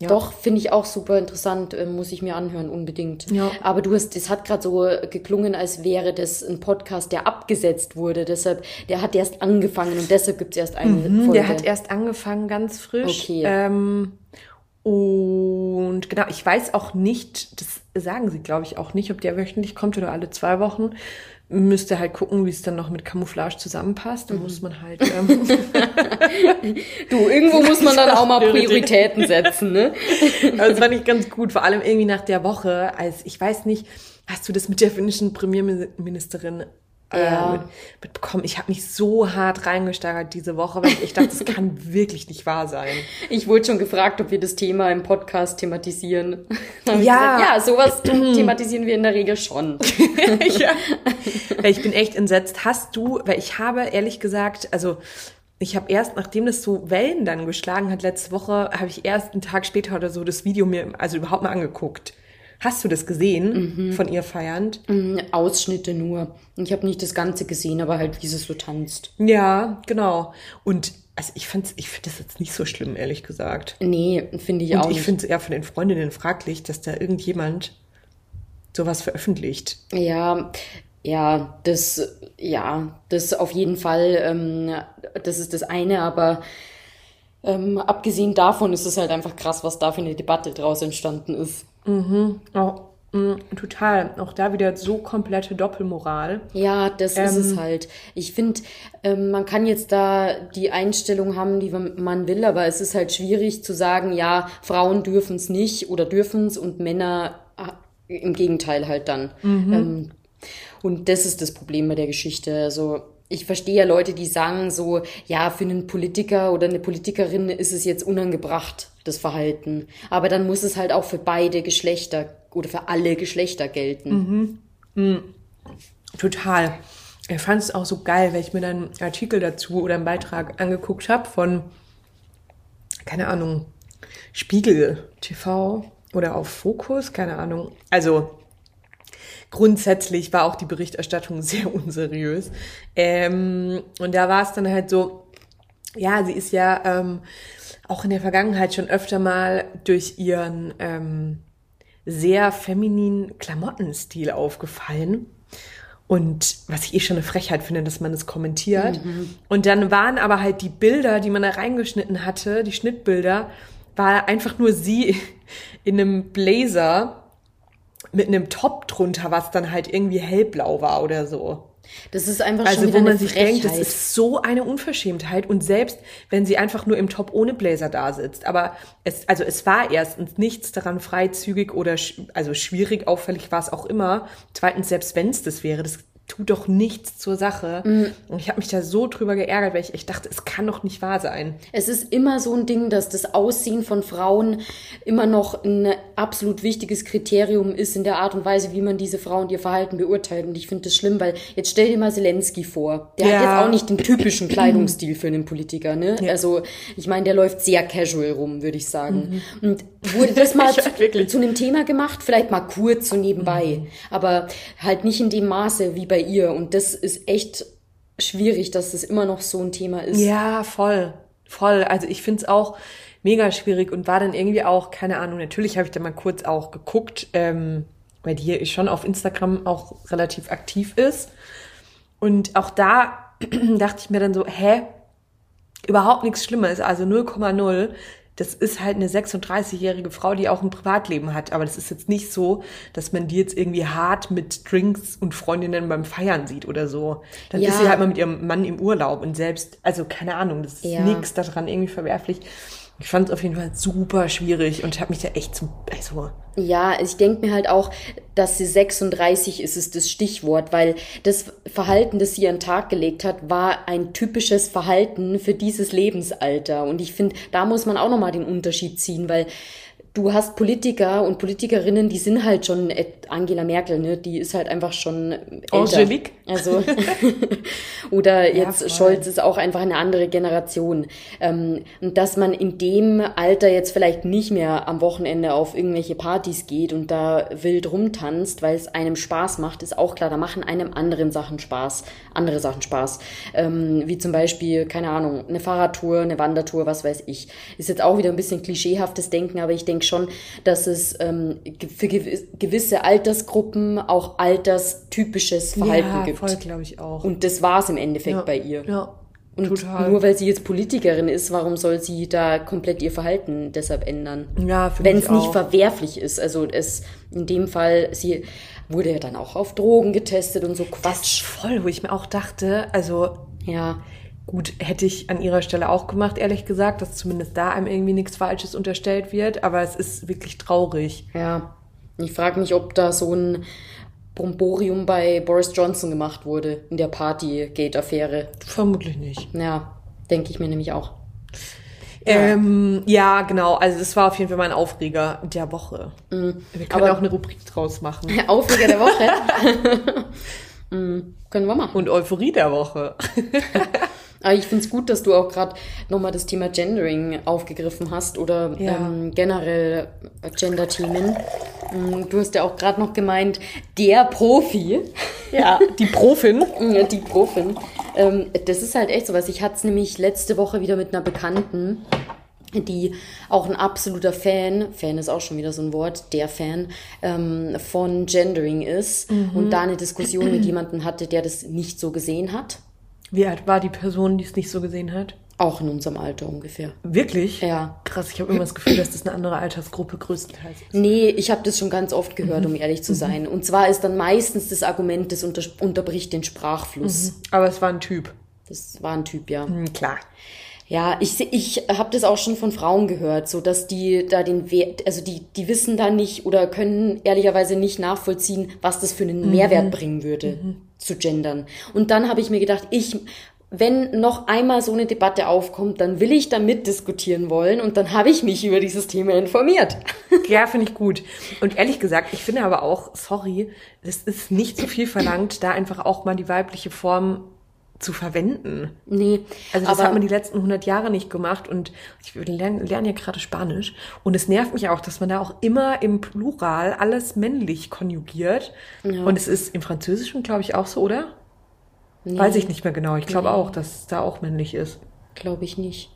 A: Ja.
B: Doch, finde ich auch super interessant, äh, muss ich mir anhören, unbedingt.
A: Ja.
B: Aber du hast, es hat gerade so geklungen, als wäre das ein Podcast, der abgesetzt wurde. Deshalb, der hat erst angefangen und deshalb gibt es erst eine Folge.
A: Mhm, Der hat erst angefangen, ganz frisch.
B: Okay.
A: Ähm, und genau, ich weiß auch nicht, das sagen sie, glaube ich, auch nicht, ob der wöchentlich kommt oder alle zwei Wochen. Müsste halt gucken, wie es dann noch mit Camouflage zusammenpasst. Da
B: Mhm.
A: muss man halt. Ähm, *laughs*
B: du, irgendwo muss man dann auch mal
A: Priorität.
B: Prioritäten setzen, ne? *laughs*
A: also das fand ich ganz gut, vor allem irgendwie nach der Woche, als ich weiß nicht, hast du das mit der finnischen Premierministerin
B: Ja.
A: mit, mitbekommen? Ich habe mich so hart reingesteigert diese Woche, weil ich dachte, das kann *laughs* wirklich nicht wahr sein.
B: Ich wurde schon gefragt, ob wir das Thema im Podcast thematisieren. *laughs*
A: Ja.
B: gesagt, ja, sowas *clears throat* thematisieren wir in der Regel schon. *laughs*
A: ja. Weil ich bin echt entsetzt. Hast du, weil ich habe ehrlich gesagt, also ich habe erst, nachdem das so Wellen dann geschlagen hat letzte Woche, habe ich erst einen Tag später oder so das Video mir also überhaupt mal angeguckt. Hast du das gesehen von ihr feiernd?
B: Mm, Ausschnitte nur. Ich habe nicht das Ganze gesehen, aber halt, wie sie so tanzt.
A: Ja, genau. Und also ich fand's, ich finde das jetzt nicht so schlimm, ehrlich gesagt.
B: Nee, finde ich
A: Und
B: auch
A: ich finde es eher von den Freundinnen fraglich, dass da irgendjemand sowas veröffentlicht.
B: Ja, ja, das, ja, das auf jeden Fall, ähm, das ist das eine, aber ähm, abgesehen davon ist es halt einfach krass, was da für eine Debatte draus entstanden ist.
A: Oh, mh, total. Auch da wieder so komplette Doppelmoral.
B: Ja, das ist es halt. Ich finde, ähm, man kann jetzt da die Einstellung haben, die man will, aber es ist halt schwierig zu sagen, ja, Frauen dürfen es nicht oder dürfen es und Männer ah, im Gegenteil halt dann. Ähm, und das ist das Problem bei der Geschichte. Also ich verstehe ja Leute, die sagen so, ja, für einen Politiker oder eine Politikerin ist es jetzt unangebracht, das Verhalten. Aber dann muss es halt auch für beide Geschlechter oder für alle Geschlechter gelten.
A: Total. Ich fand es auch so geil, weil ich mir dann einen Artikel dazu oder einen Beitrag angeguckt habe von, keine Ahnung, Spiegel TV oder auf Fokus, keine Ahnung. Also grundsätzlich war auch die Berichterstattung *laughs* sehr unseriös. Ähm, und da war es dann halt so, ja, sie ist ja ähm, auch in der Vergangenheit schon öfter mal durch ihren ähm, sehr femininen Klamottenstil aufgefallen. Und was ich eh schon eine Frechheit finde, dass man das kommentiert. Und dann waren aber halt die Bilder, die man da reingeschnitten hatte, die Schnittbilder, war einfach nur sie *laughs* in einem Blazer mit einem Top drunter, was dann halt irgendwie hellblau war oder so.
B: Das ist einfach schon
A: Also
B: wieder
A: wo man
B: eine
A: sich
B: Frechheit.
A: denkt, das ist so eine Unverschämtheit. Und selbst wenn sie einfach nur im Top ohne Blazer da sitzt, aber es, also es war erstens nichts daran freizügig oder sch- also schwierig, auffällig war es auch immer. Zweitens, selbst wenn es das wäre, das tut doch nichts zur Sache.
B: Mhm.
A: Und ich habe mich da so drüber geärgert, weil ich echt dachte, es kann doch nicht wahr sein.
B: Es ist immer so ein Ding, dass das Aussehen von Frauen immer noch ein absolut wichtiges Kriterium ist in der Art und Weise, wie man diese Frau und ihr Verhalten beurteilt. Und ich finde das schlimm, weil jetzt stell dir mal Zelensky vor. Der
A: Ja.
B: hat jetzt auch nicht den typischen Kleidungsstil für einen Politiker, ne? Also, ich meine, der läuft sehr casual rum, würde ich sagen. Und wurde das mal *laughs*
A: Ja,
B: zu, zu einem Thema gemacht? Vielleicht mal kurz so nebenbei. Aber halt nicht in dem Maße wie bei ihr. Und das ist echt schwierig, dass das immer noch so ein Thema ist.
A: Ja, voll. Voll. Also ich find's auch mega schwierig und war dann irgendwie auch, keine Ahnung, natürlich habe ich da mal kurz auch geguckt, ähm, weil die schon auf Instagram auch relativ aktiv ist. Und auch da *clears throat* dachte ich mir dann so, hä? Überhaupt nichts Schlimmes, also 0,0. Das ist halt eine 36-jährige Frau, die auch ein Privatleben hat. Aber das ist jetzt nicht so, dass man die jetzt irgendwie hart mit Drinks und Freundinnen beim Feiern sieht oder so. Dann
B: Ja.
A: ist sie halt mal mit ihrem Mann im Urlaub und selbst, also keine Ahnung, das ist
B: Ja.
A: nichts daran irgendwie verwerflich. Ich fand es auf jeden Fall super schwierig und habe mich da echt zum, also
B: Ja, ich denke mir halt auch, dass sie 36 ist, ist das Stichwort, weil das Verhalten, das sie an den Tag gelegt hat, war ein typisches Verhalten für dieses Lebensalter. Und ich finde, da muss man auch nochmal den Unterschied ziehen, weil du hast Politiker und Politikerinnen, die sind halt schon, Angela Merkel, ne, die ist halt einfach schon älter.
A: Angelique.
B: Also, *laughs* *laughs* oder jetzt
A: voll.
B: Scholz ist auch einfach eine andere Generation. Ähm, und dass man in dem Alter jetzt vielleicht nicht mehr am Wochenende auf irgendwelche Partys geht und da wild rumtanzt, weil es einem Spaß macht, ist auch klar. Da machen einem anderen Sachen Spaß, andere Sachen Spaß. Ähm, wie zum Beispiel, keine Ahnung, eine Fahrradtour, eine Wandertour, was weiß ich. Ist jetzt auch wieder ein bisschen klischeehaftes Denken, aber ich denke schon, dass es ähm, für gewi- gewisse Altersgruppen auch alterstypisches Verhalten
A: ja,
B: gibt.
A: voll, glaube ich auch.
B: Und das war es im Endeffekt
A: ja,
B: bei ihr.
A: Ja,
B: Und
A: total.
B: nur weil sie jetzt Politikerin ist, warum soll sie da komplett ihr Verhalten deshalb ändern?
A: Ja,
B: Wenn es nicht verwerflich ist. Also es in dem Fall, sie wurde ja dann auch auf Drogen getestet und so Quatsch.
A: voll, wo ich mir auch dachte, also
B: Ja.
A: Gut, hätte ich an ihrer Stelle auch gemacht, ehrlich gesagt, dass zumindest da einem irgendwie nichts Falsches unterstellt wird. Aber es ist wirklich traurig.
B: Ja. Ich frage mich, ob da so ein Bromborium bei Boris Johnson gemacht wurde in der Partygate-Affäre.
A: Vermutlich nicht.
B: Ja, denke ich mir nämlich auch.
A: Ähm, ja, genau. Also es war auf jeden Fall mein Aufreger der Woche. Wir können
B: Mhm. Aber-
A: auch eine Rubrik draus machen. *laughs*
B: Aufreger der Woche. *laughs* Mm, können wir machen.
A: Und Euphorie der Woche. *laughs*
B: Aber ich finde es gut, dass du auch gerade nochmal das Thema Gendering aufgegriffen hast oder
A: Ja.
B: ähm, generell Gender-Themen. Mm, Du hast ja auch gerade noch gemeint, der Profi,
A: Ja, *laughs* die Profin. *laughs*
B: ja, die Profin. Ähm, das ist halt echt sowas. Ich hatte es nämlich letzte Woche wieder mit einer Bekannten, die auch ein absoluter Fan, Fan ist auch schon wieder so ein Wort, der Fan, ähm, von Gendering ist und da eine Diskussion mit jemandem hatte, der das nicht so gesehen hat.
A: Wie alt war die Person, die es nicht so gesehen hat?
B: Auch in unserem Alter ungefähr.
A: Wirklich?
B: Ja.
A: Krass, ich habe immer das Gefühl, dass das eine andere Altersgruppe größtenteils ist.
B: Nee, ich habe das schon ganz oft gehört, um ehrlich zu sein. Und zwar ist dann meistens das Argument, das unter, unterbricht den Sprachfluss.
A: Aber es war ein Typ.
B: Das war ein Typ, ja.
A: Hm, klar.
B: Ja, ich, ich habe das auch schon von Frauen gehört, so dass die da den Wert, also die, die wissen da nicht oder können ehrlicherweise nicht nachvollziehen, was das für einen Mehrwert bringen würde, zu gendern. Und dann habe ich mir gedacht, ich, wenn noch einmal so eine Debatte aufkommt, dann will ich da mitdiskutieren wollen und dann habe ich mich über dieses Thema informiert. *laughs*
A: Ja, finde ich gut. Und ehrlich gesagt, ich finde aber auch, sorry, es ist nicht so viel verlangt, da einfach auch mal die weibliche Form zu verwenden.
B: Nee,
A: Also das hat man die letzten 100 Jahre nicht gemacht und ich lerne, lerne ja gerade Spanisch und es nervt mich auch, dass man da auch immer im Plural alles männlich konjugiert und es ist im Französischen, glaube ich, auch so, oder? Weiß ich nicht mehr genau. Ich glaube auch, dass es da auch männlich ist.
B: glaube ich nicht.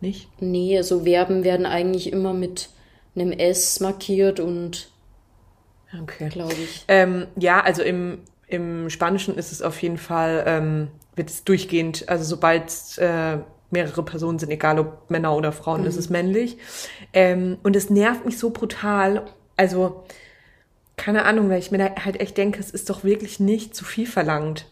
A: Nicht?
B: Nee, so Verben werden eigentlich immer mit einem S markiert und
A: Okay.
B: glaube ich.
A: Ähm, ja, also im, im Spanischen ist es auf jeden Fall, ähm, wird es durchgehend, also sobald äh, mehrere Personen sind, egal ob Männer oder Frauen, ist es männlich. Ähm, und es nervt mich so brutal. Also, keine Ahnung, weil ich mir da halt echt denke, es ist doch wirklich nicht zu viel verlangt.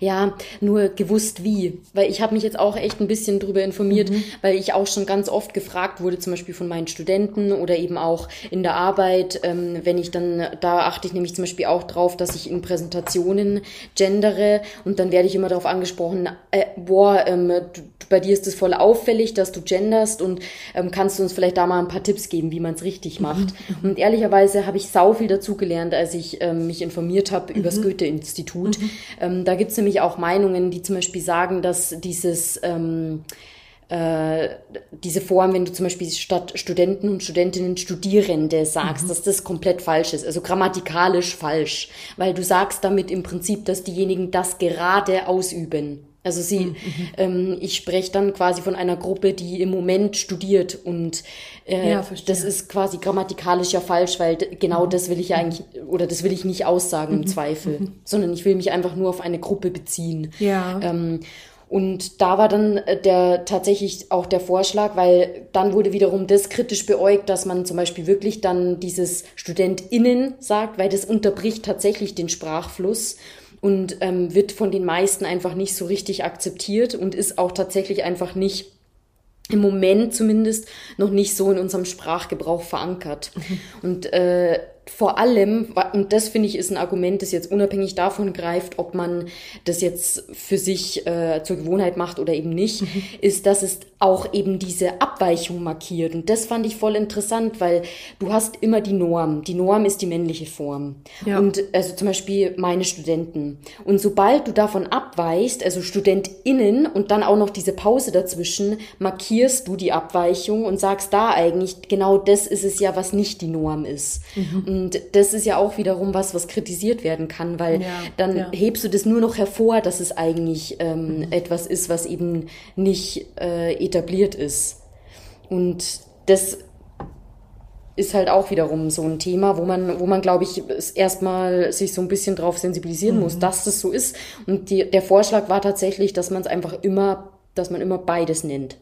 B: Ja, nur gewusst wie. Weil ich habe mich jetzt auch echt ein bisschen drüber informiert, weil ich auch schon ganz oft gefragt wurde, zum Beispiel von meinen Studenten oder eben auch in der Arbeit, ähm, wenn ich dann, da achte ich nämlich zum Beispiel auch drauf, dass ich in Präsentationen gendere und dann werde ich immer darauf angesprochen, äh, boah, ähm, du, bei dir ist es voll auffällig, dass du genderst und ähm, kannst du uns vielleicht da mal ein paar Tipps geben, wie man es richtig macht. Und ehrlicherweise habe ich sau viel dazugelernt, als ich ähm, mich informiert habe über das Goethe-Institut. Ähm, da gibt es nämlich auch Meinungen, die zum Beispiel sagen, dass dieses ähm, äh, diese Form, wenn du zum Beispiel statt Studenten und Studentinnen Studierende sagst, dass das komplett falsch ist, also grammatikalisch falsch, weil du sagst damit im Prinzip, dass diejenigen das gerade ausüben. Also sie, ähm, ich spreche dann quasi von einer Gruppe, die im Moment studiert und äh,
A: Ja,
B: das ist quasi grammatikalisch ja falsch, weil genau das will ich ja eigentlich, oder das will ich nicht aussagen im Zweifel, sondern ich will mich einfach nur auf eine Gruppe beziehen.
A: Ja.
B: Ähm, Und da war dann äh, der tatsächlich auch der Vorschlag, weil dann wurde wiederum das kritisch beäugt, dass man zum Beispiel wirklich dann dieses StudentInnen sagt, weil das unterbricht tatsächlich den Sprachfluss und ähm, wird von den meisten einfach nicht so richtig akzeptiert und ist auch tatsächlich einfach nicht im Moment zumindest noch nicht so in unserem Sprachgebrauch verankert. Mhm. Und äh, vor allem, und das finde ich ist ein Argument, das jetzt unabhängig davon greift, ob man das jetzt für sich äh, zur Gewohnheit macht oder eben nicht, mhm. ist, dass es auch eben diese Abweichung markiert. Und das fand ich voll interessant, weil du hast immer die Norm. Die Norm ist die männliche Form. Ja. Und also zum Beispiel meine Studenten. Und sobald du davon abweichst, also StudentInnen und dann auch noch diese Pause dazwischen, markierst du die Abweichung und sagst da eigentlich, genau das ist es ja, was nicht die Norm ist. Mhm. Und das ist ja auch wiederum was, was kritisiert werden kann, weil ja, dann ja. hebst du das nur noch hervor, dass es eigentlich ähm, mhm. etwas ist, was eben nicht äh, etabliert ist. Und das ist halt auch wiederum so ein Thema, wo man, wo man, glaube ich, erstmal sich so ein bisschen drauf sensibilisieren mhm. muss, dass das so ist. Und die, der Vorschlag war tatsächlich, dass man es einfach immer, dass man immer beides nennt.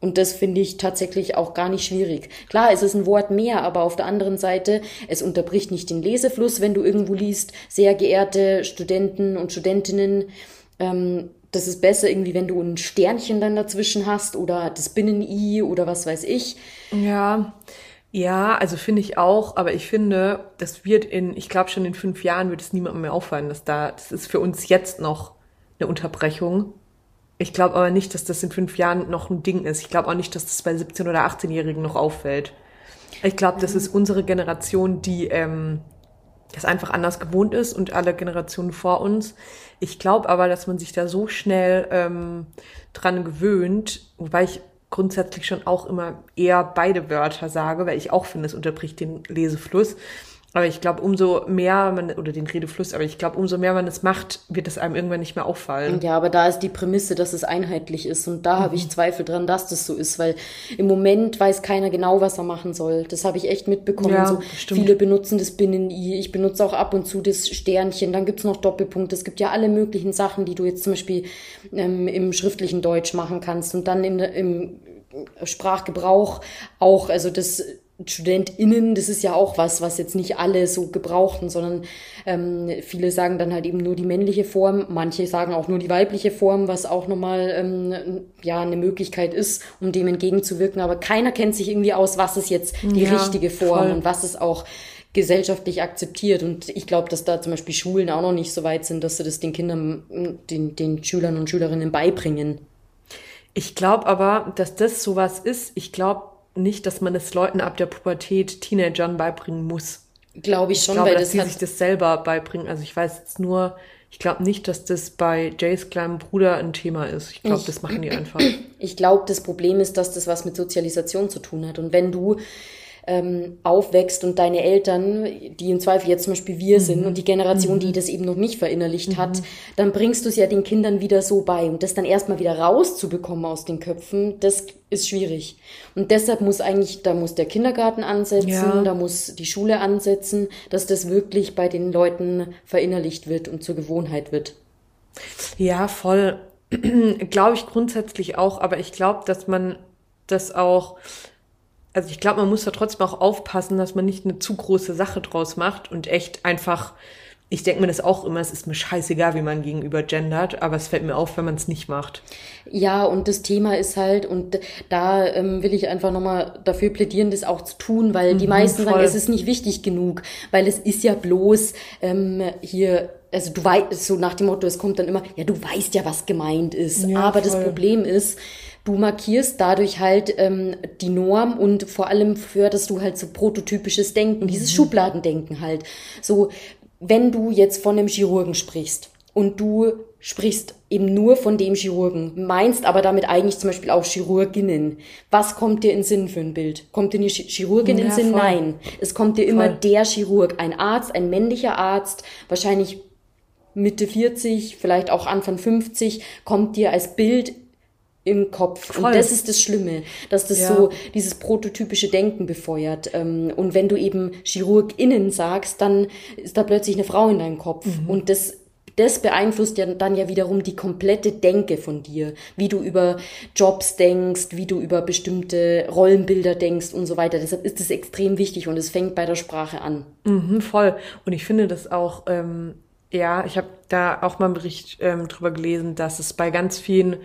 B: Und das finde ich tatsächlich auch gar nicht schwierig. Klar, es ist ein Wort mehr, aber auf der anderen Seite, es unterbricht nicht den Lesefluss, wenn du irgendwo liest, sehr geehrte Studenten und Studentinnen. Ähm, das ist besser irgendwie, wenn du ein Sternchen dann dazwischen hast oder das Binnen-I oder was weiß ich.
A: Ja, ja, also finde ich auch, aber ich finde, das wird in, ich glaube schon in fünf Jahren wird es niemandem mehr auffallen, dass da, das ist für uns jetzt noch eine Unterbrechung. Ich glaube aber nicht, dass das in fünf Jahren noch ein Ding ist. Ich glaube auch nicht, dass das bei 17- oder 18-Jährigen noch auffällt. Ich glaube, das ist unsere Generation, die ähm, das einfach anders gewohnt ist und alle Generationen vor uns. Ich glaube aber, dass man sich da so schnell ähm, dran gewöhnt, wobei ich grundsätzlich schon auch immer eher beide Wörter sage, weil ich auch finde, es unterbricht den Lesefluss. Aber ich glaube, umso mehr man, oder den Redefluss, aber ich glaube, umso mehr man es macht, wird es einem irgendwann nicht mehr auffallen.
B: Ja, aber da ist die Prämisse, dass es einheitlich ist. Und da mhm. habe ich Zweifel dran, dass das so ist, weil im Moment weiß keiner genau, was er machen soll. Das habe ich echt mitbekommen. Ja, so viele benutzen das Binnen-I. Ich benutze auch ab und zu das Sternchen. Dann gibt's noch Doppelpunkte. Es gibt ja alle möglichen Sachen, die du jetzt zum Beispiel ähm, im schriftlichen Deutsch machen kannst. Und dann im, im Sprachgebrauch auch, also das StudentInnen, das ist ja auch was, was jetzt nicht alle so gebrauchten, sondern ähm, viele sagen dann halt eben nur die männliche Form, manche sagen auch nur die weibliche Form, was auch nochmal ähm, ja eine Möglichkeit ist, um dem entgegenzuwirken. Aber keiner kennt sich irgendwie aus, was ist jetzt die ja, richtige Form voll. und was ist auch gesellschaftlich akzeptiert. Und ich glaube, dass da zum Beispiel Schulen auch noch nicht so weit sind, dass sie das den Kindern, den, den Schülern und Schülerinnen beibringen.
A: Ich glaube aber, dass das sowas ist. Ich glaube, nicht, dass man es Leuten ab der Pubertät, Teenagern beibringen muss.
B: Glaube ich schon,
A: ich glaube, weil dass das die sich das selber beibringen. Also ich weiß jetzt nur, ich glaube nicht, dass das bei Jays kleinem Bruder ein Thema ist. Ich glaube, das machen die einfach.
B: Ich glaube, das Problem ist, dass das was mit Sozialisation zu tun hat. Und wenn du ähm, aufwächst und deine Eltern, die im Zweifel jetzt zum Beispiel wir mhm. sind und die Generation, mhm. die das eben noch nicht verinnerlicht mhm. hat, dann bringst du es ja den Kindern wieder so bei. Und das dann erstmal wieder rauszubekommen aus den Köpfen, das ist schwierig. Und deshalb muss eigentlich, da muss der Kindergarten ansetzen, ja. da muss die Schule ansetzen, dass das wirklich bei den Leuten verinnerlicht wird und zur Gewohnheit wird.
A: Ja, voll. *clears throat* glaube ich grundsätzlich auch, aber ich glaube, dass man das auch also ich glaube, man muss da trotzdem auch aufpassen, dass man nicht eine zu große Sache draus macht und echt einfach, ich denke mir das auch immer, es ist mir scheißegal, wie man gegenüber gendert, aber es fällt mir auf, wenn man es nicht macht.
B: Ja, und das Thema ist halt, und da ähm, will ich einfach nochmal dafür plädieren, das auch zu tun, weil mhm, die meisten voll. sagen, es ist nicht wichtig genug, weil es ist ja bloß ähm, hier also du weißt, so nach dem Motto, es kommt dann immer, ja, du weißt ja, was gemeint ist. Ja, aber voll. das Problem ist, du markierst dadurch halt ähm, die Norm und vor allem förderst du halt so prototypisches Denken, dieses mhm. Schubladendenken halt. So, wenn du jetzt von einem Chirurgen sprichst und du sprichst eben nur von dem Chirurgen, meinst aber damit eigentlich zum Beispiel auch Chirurginnen. Was kommt dir in Sinn für ein Bild? Kommt dir eine Chirurgin ja, in Sinn? Voll. Nein. Es kommt dir immer der Chirurg, ein Arzt, ein männlicher Arzt, wahrscheinlich Mitte 40, vielleicht auch Anfang 50, kommt dir als Bild im Kopf. Voll. Und das ist das Schlimme, dass das ja. so dieses prototypische Denken befeuert. Ähm, und wenn du eben ChirurgInnen sagst, dann ist da plötzlich eine Frau in deinem Kopf. Mhm. Und das das beeinflusst ja dann ja wiederum die komplette Denke von dir, wie du über Jobs denkst, wie du über bestimmte Rollenbilder denkst und so weiter. Deshalb ist es extrem wichtig und es fängt bei der Sprache an.
A: Mhm, voll. Und ich finde das auch, ähm, ja, ich habe da auch mal einen Bericht ähm, drüber gelesen, dass es bei ganz vielen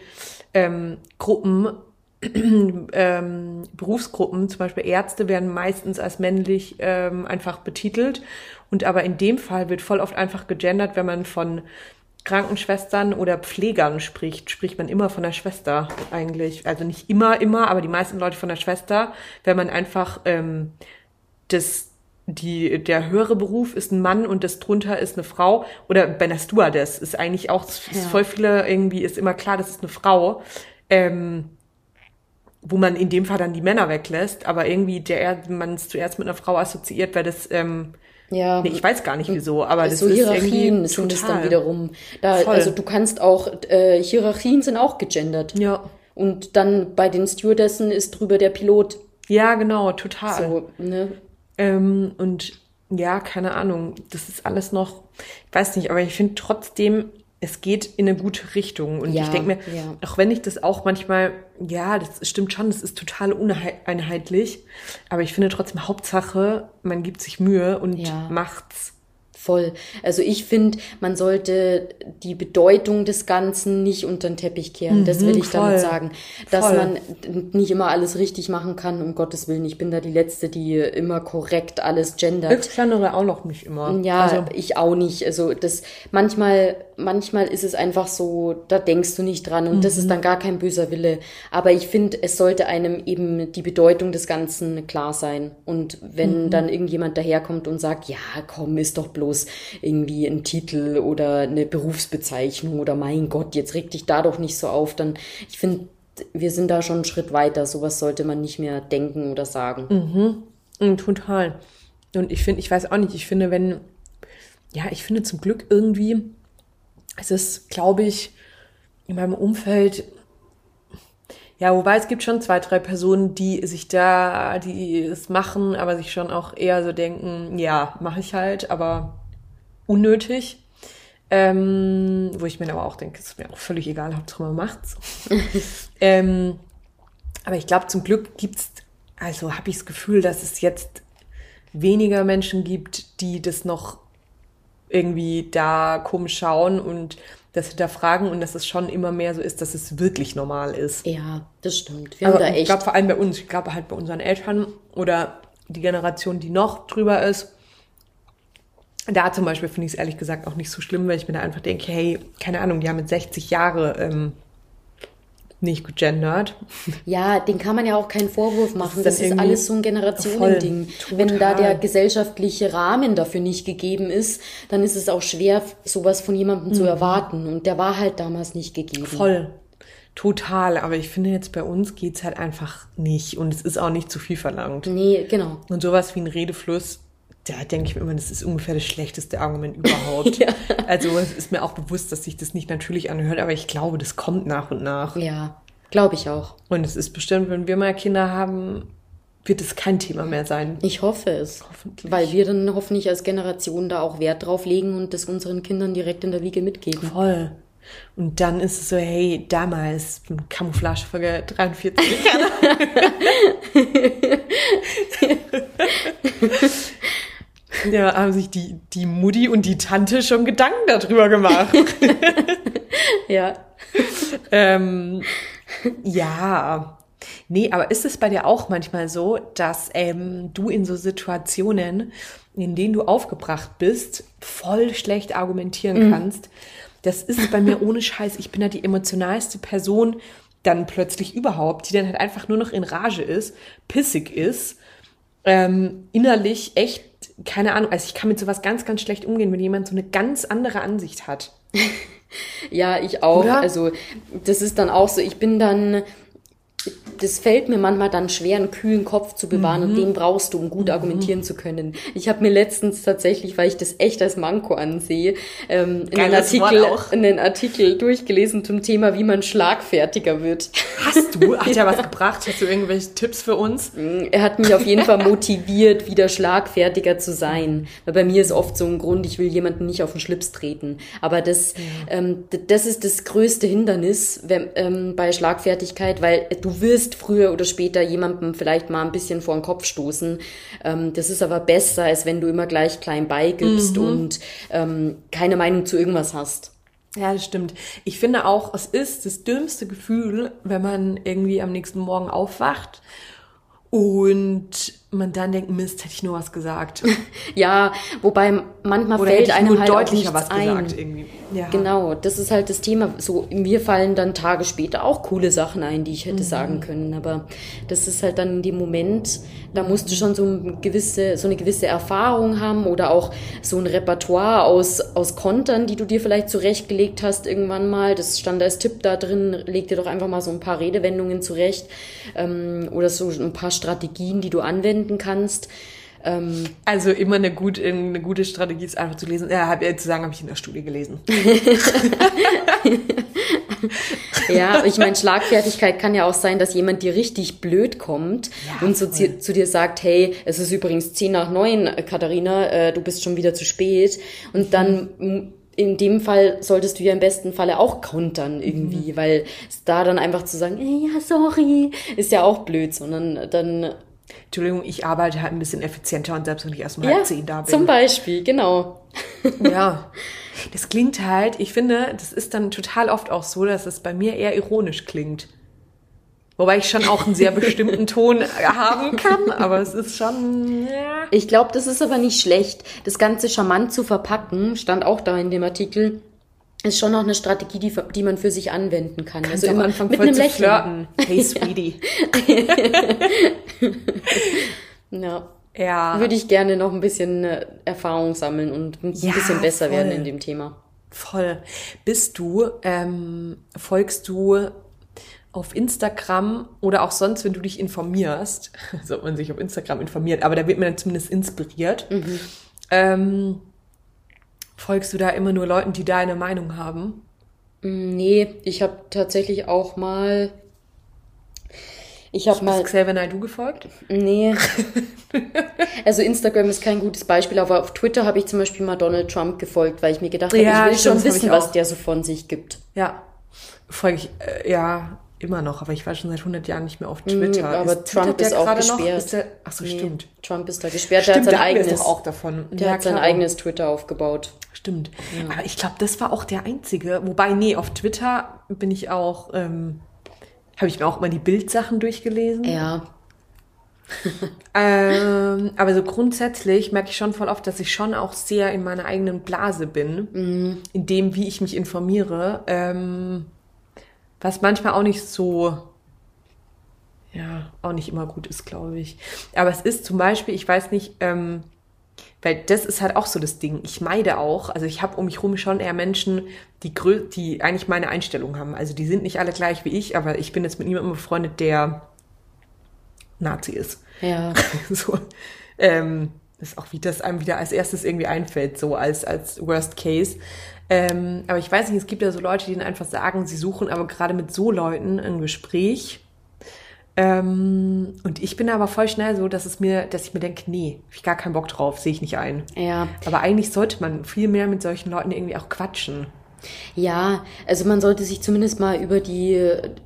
A: ähm, Gruppen *clears throat* ähm, Berufsgruppen, zum Beispiel Ärzte, werden meistens als männlich ähm, einfach betitelt. Und aber in dem Fall wird voll oft einfach gegendert, wenn man von Krankenschwestern oder Pflegern spricht, spricht man immer von der Schwester eigentlich. Also nicht immer, immer, aber die meisten Leute von der Schwester, wenn man einfach ähm, das die, der höhere Beruf ist ein Mann und das drunter ist eine Frau. Oder bei einer Stewardess ist eigentlich auch, ja. voll viele irgendwie, ist immer klar, das ist eine Frau. Ähm, wo man in dem Fall dann die Männer weglässt, aber irgendwie der man es zuerst mit einer Frau assoziiert, weil das ähm, ja, nee, ich weiß gar nicht wieso, aber das
B: so
A: ist
B: Hierarchien irgendwie sind es dann wiederum. Da, Voll. also du kannst auch äh, Hierarchien sind auch gegendert.
A: Ja.
B: Und dann bei den Stewardessen ist drüber der Pilot.
A: Ja, genau, total.
B: So, ne?
A: Ähm, und ja, keine Ahnung, das ist alles noch, ich weiß nicht, aber ich finde trotzdem, es geht in eine gute Richtung. Und ja, ich denke mir, ja. auch wenn ich das auch manchmal, ja, das stimmt schon, das ist total uneinheitlich, aber ich finde trotzdem Hauptsache, man gibt sich Mühe und ja. macht's
B: voll. Also ich finde, man sollte die Bedeutung des Ganzen nicht unter den Teppich kehren. Mhm, das will ich voll. damit sagen. Dass voll. man nicht immer alles richtig machen kann, um Gottes Willen. Ich bin da die Letzte, die immer korrekt alles gendert.
A: Insbesondere auch noch nicht immer.
B: Ja, also. ich auch nicht. Also das manchmal, manchmal ist es einfach so, da denkst du nicht dran und mhm. das ist mhm. dann gar kein böser Wille. Aber ich finde, es sollte einem eben die Bedeutung des Ganzen klar sein. Und wenn mhm. dann irgendjemand daherkommt und sagt, ja, komm, ist doch bloß bloß irgendwie ein Titel oder eine Berufsbezeichnung oder mein Gott, jetzt reg dich da doch nicht so auf, dann, ich finde, wir sind da schon einen Schritt weiter. Sowas sollte man nicht mehr denken oder sagen.
A: Mhm. mhm total. Und ich finde, ich weiß auch nicht, ich finde, wenn, ja, ich finde zum Glück irgendwie, es ist, glaube ich, in meinem Umfeld ja, wobei es gibt schon zwei, drei Personen, die sich da, die es machen, aber sich schon auch eher so denken, ja, mache ich halt, aber unnötig. Ähm, wo ich mir aber auch denke, ist mir auch völlig egal, Hauptsache man macht's. *laughs* ähm, aber ich glaube, zum Glück gibt's, also habe ich das Gefühl, dass es jetzt weniger Menschen gibt, die das noch irgendwie da komisch schauen und das hinterfragen und dass es schon immer mehr so ist, dass es wirklich normal ist.
B: Ja, das stimmt.
A: Wir haben da echt. Ich glaube vor allem bei uns, ich glaube halt bei unseren Eltern oder die Generation, die noch drüber ist, da zum Beispiel finde ich es ehrlich gesagt auch nicht so schlimm, weil ich mir da einfach denke, hey, keine Ahnung, die haben mit 60 Jahre ähm, nicht gegendert.
B: Ja, den kann man ja auch keinen Vorwurf machen. Das, das ist alles so ein Generationending. Wenn da der gesellschaftliche Rahmen dafür nicht gegeben ist, dann ist es auch schwer, sowas von jemandem mhm. zu erwarten. Und der war halt damals nicht gegeben.
A: Voll. Total, aber ich finde jetzt bei uns geht's halt einfach nicht und es ist auch nicht zu viel verlangt.
B: Nee, genau.
A: Und sowas wie ein Redefluss da denke ich mir immer, das ist ungefähr das schlechteste Argument *laughs* überhaupt. ja. Also es ist mir auch bewusst, dass sich das nicht natürlich anhört, aber ich glaube, das kommt nach und nach.
B: Ja, glaube ich auch.
A: Und es ist bestimmt, wenn wir mal Kinder haben, wird es kein Thema mehr sein.
B: Ich hoffe es. Hoffentlich. Weil wir dann hoffentlich als Generation da auch Wert drauf legen und das unseren Kindern direkt in der Wiege mitgeben.
A: Voll. Und dann ist es so, hey, damals, Camouflage-Folge 43. *laughs* *laughs* Ja, haben sich die, die Mutti und die Tante schon Gedanken darüber gemacht. *laughs*
B: ja.
A: ähm, ja. Nee, aber ist es bei dir auch manchmal so, dass ähm, du in so Situationen, in denen du aufgebracht bist, voll schlecht argumentieren mhm. kannst? Das ist bei mir ohne Scheiß. Ich bin da die emotionalste Person dann plötzlich überhaupt, die dann halt einfach nur noch in Rage ist, pissig ist, ähm, innerlich echt keine Ahnung, also ich kann mit sowas ganz, ganz schlecht umgehen, wenn jemand so eine ganz andere Ansicht hat. *laughs*
B: ja, ich auch. Oder? Also das ist dann auch so, ich bin dann, das fällt mir manchmal dann schwer, einen kühlen Kopf zu bewahren mhm. und den brauchst du, um gut argumentieren zu können. Ich habe mir letztens tatsächlich, weil ich das echt als Manko ansehe, ähm, einen, Artikel, einen Artikel durchgelesen zum Thema, wie man schlagfertiger wird.
A: Hast du? Hat ja was *laughs* gebracht? Hast du irgendwelche Tipps für uns?
B: Er hat mich auf jeden Fall motiviert, wieder schlagfertiger zu sein. Weil bei mir ist oft so ein Grund, ich will jemanden nicht auf den Schlips treten. Aber das, ja. ähm, das ist das größte Hindernis wenn, ähm, bei Schlagfertigkeit, weil du wirst früher oder später jemandem vielleicht mal ein bisschen vor den Kopf stoßen. Ähm, das ist aber besser, als wenn du immer gleich klein beigibst mhm. und ähm, keine Meinung zu irgendwas hast.
A: Ja, das stimmt. Ich finde auch, es ist das dümmste Gefühl, wenn man irgendwie am nächsten Morgen aufwacht und man dann denkt, Mist, hätte ich nur was gesagt. *laughs*
B: ja, wobei manchmal Oder fällt einem halt deutlicher was ein. gesagt irgendwie. Ja. Genau, das ist halt das Thema. So mir fallen dann Tage später auch coole Sachen ein, die ich hätte mhm. sagen können, aber das ist halt dann in dem Moment, da musst du schon so eine gewisse so eine gewisse Erfahrung haben oder auch so ein Repertoire aus aus Kontern, die du dir vielleicht zurechtgelegt hast irgendwann mal. Das stand als Tipp da drin, leg dir doch einfach mal so ein paar Redewendungen zurecht ähm, oder so ein paar Strategien, die du anwenden kannst.
A: Ähm, also immer eine, gut, eine gute Strategie ist einfach zu lesen. Ja, hab, ja zu sagen, habe ich in der Studie gelesen. *laughs*
B: ja, ich meine, Schlagfertigkeit kann ja auch sein, dass jemand dir richtig blöd kommt ja, und so zu, zu, dir sagt, hey, es ist übrigens 10 nach 9, Katharina, äh, du bist schon wieder zu spät. Und dann in dem Fall solltest du ja im besten Falle auch kontern irgendwie, mhm. weil da dann einfach zu sagen, ja, sorry, ist ja auch blöd, sondern dann
A: Entschuldigung, ich arbeite halt ein bisschen effizienter und selbst wenn ich erst um ja, halb zehn da bin.
B: Zum Beispiel, genau. *laughs*
A: ja. Das klingt halt, ich finde, das ist dann total oft auch so, dass es bei mir eher ironisch klingt. Wobei ich schon auch einen sehr bestimmten Ton *laughs* haben kann, aber es ist schon. Ja.
B: Ich glaube, das ist aber nicht schlecht. Das Ganze charmant zu verpacken, stand auch da in dem Artikel, ist schon noch eine Strategie, die, die man für sich anwenden kann.
A: Kannst also am Anfang mit voll einem zu flirten. Hey, Sweetie. *laughs* *laughs*
B: ja. ja. Würde ich gerne noch ein bisschen äh, Erfahrung sammeln und ein ja, bisschen besser voll. werden in dem Thema.
A: Voll. Bist du, ähm, folgst du auf Instagram oder auch sonst, wenn du dich informierst, *laughs* so man sich auf Instagram informiert, aber da wird man dann zumindest inspiriert. Mhm. Ähm, Folgst du da immer nur Leuten, die deine Meinung haben?
B: Mm, nee, ich habe tatsächlich auch mal. Ich habe mal.
A: Xavier Naidoo gefolgt?
B: Nee. *laughs* also Instagram ist kein gutes Beispiel, aber auf Twitter habe ich zum Beispiel mal Donald Trump gefolgt, weil ich mir gedacht habe, ja, ich will schon wissen, was der so von sich gibt.
A: Ja. Folge ich, äh, ja, immer noch, aber ich war schon seit 100 Jahren nicht mehr auf mm, Twitter.
B: aber ist Trump ist auch gesperrt.
A: Ist der, ach so, nee, stimmt.
B: Trump ist da gesperrt. Stimmt, der hat sein eigenes,
A: auch davon.
B: Der ja, hat sein eigenes Twitter aufgebaut.
A: Stimmt. Ja. Aber ich glaube, das war auch der einzige. Wobei, nee, auf Twitter bin ich auch, ähm, habe ich mir auch immer die Bildsachen durchgelesen.
B: Ja. *laughs*
A: ähm, aber so grundsätzlich merke ich schon voll oft, dass ich schon auch sehr in meiner eigenen Blase bin, mhm. in dem, wie ich mich informiere. Ähm, was manchmal auch nicht so, ja, auch nicht immer gut ist, glaube ich. Aber es ist zum Beispiel, ich weiß nicht, ähm, weil das ist halt auch so das Ding. Ich meide auch, also ich habe um mich herum schon eher Menschen, die, die eigentlich meine Einstellung haben. Also die sind nicht alle gleich wie ich, aber ich bin jetzt mit niemandem befreundet, der Nazi ist.
B: Ja. *laughs*
A: so. Ähm, das ist auch wie das einem wieder als erstes irgendwie einfällt, so als, als Worst Case. Ähm, aber ich weiß nicht, es gibt ja so Leute, die dann einfach sagen, sie suchen aber gerade mit so Leuten ein Gespräch. Ähm, und ich bin aber voll schnell so, dass es mir, dass ich mir denke, nee, hab ich gar keinen Bock drauf, sehe ich nicht ein.
B: Ja.
A: Aber eigentlich sollte man viel mehr mit solchen Leuten irgendwie auch quatschen.
B: Ja, also man sollte sich zumindest mal über die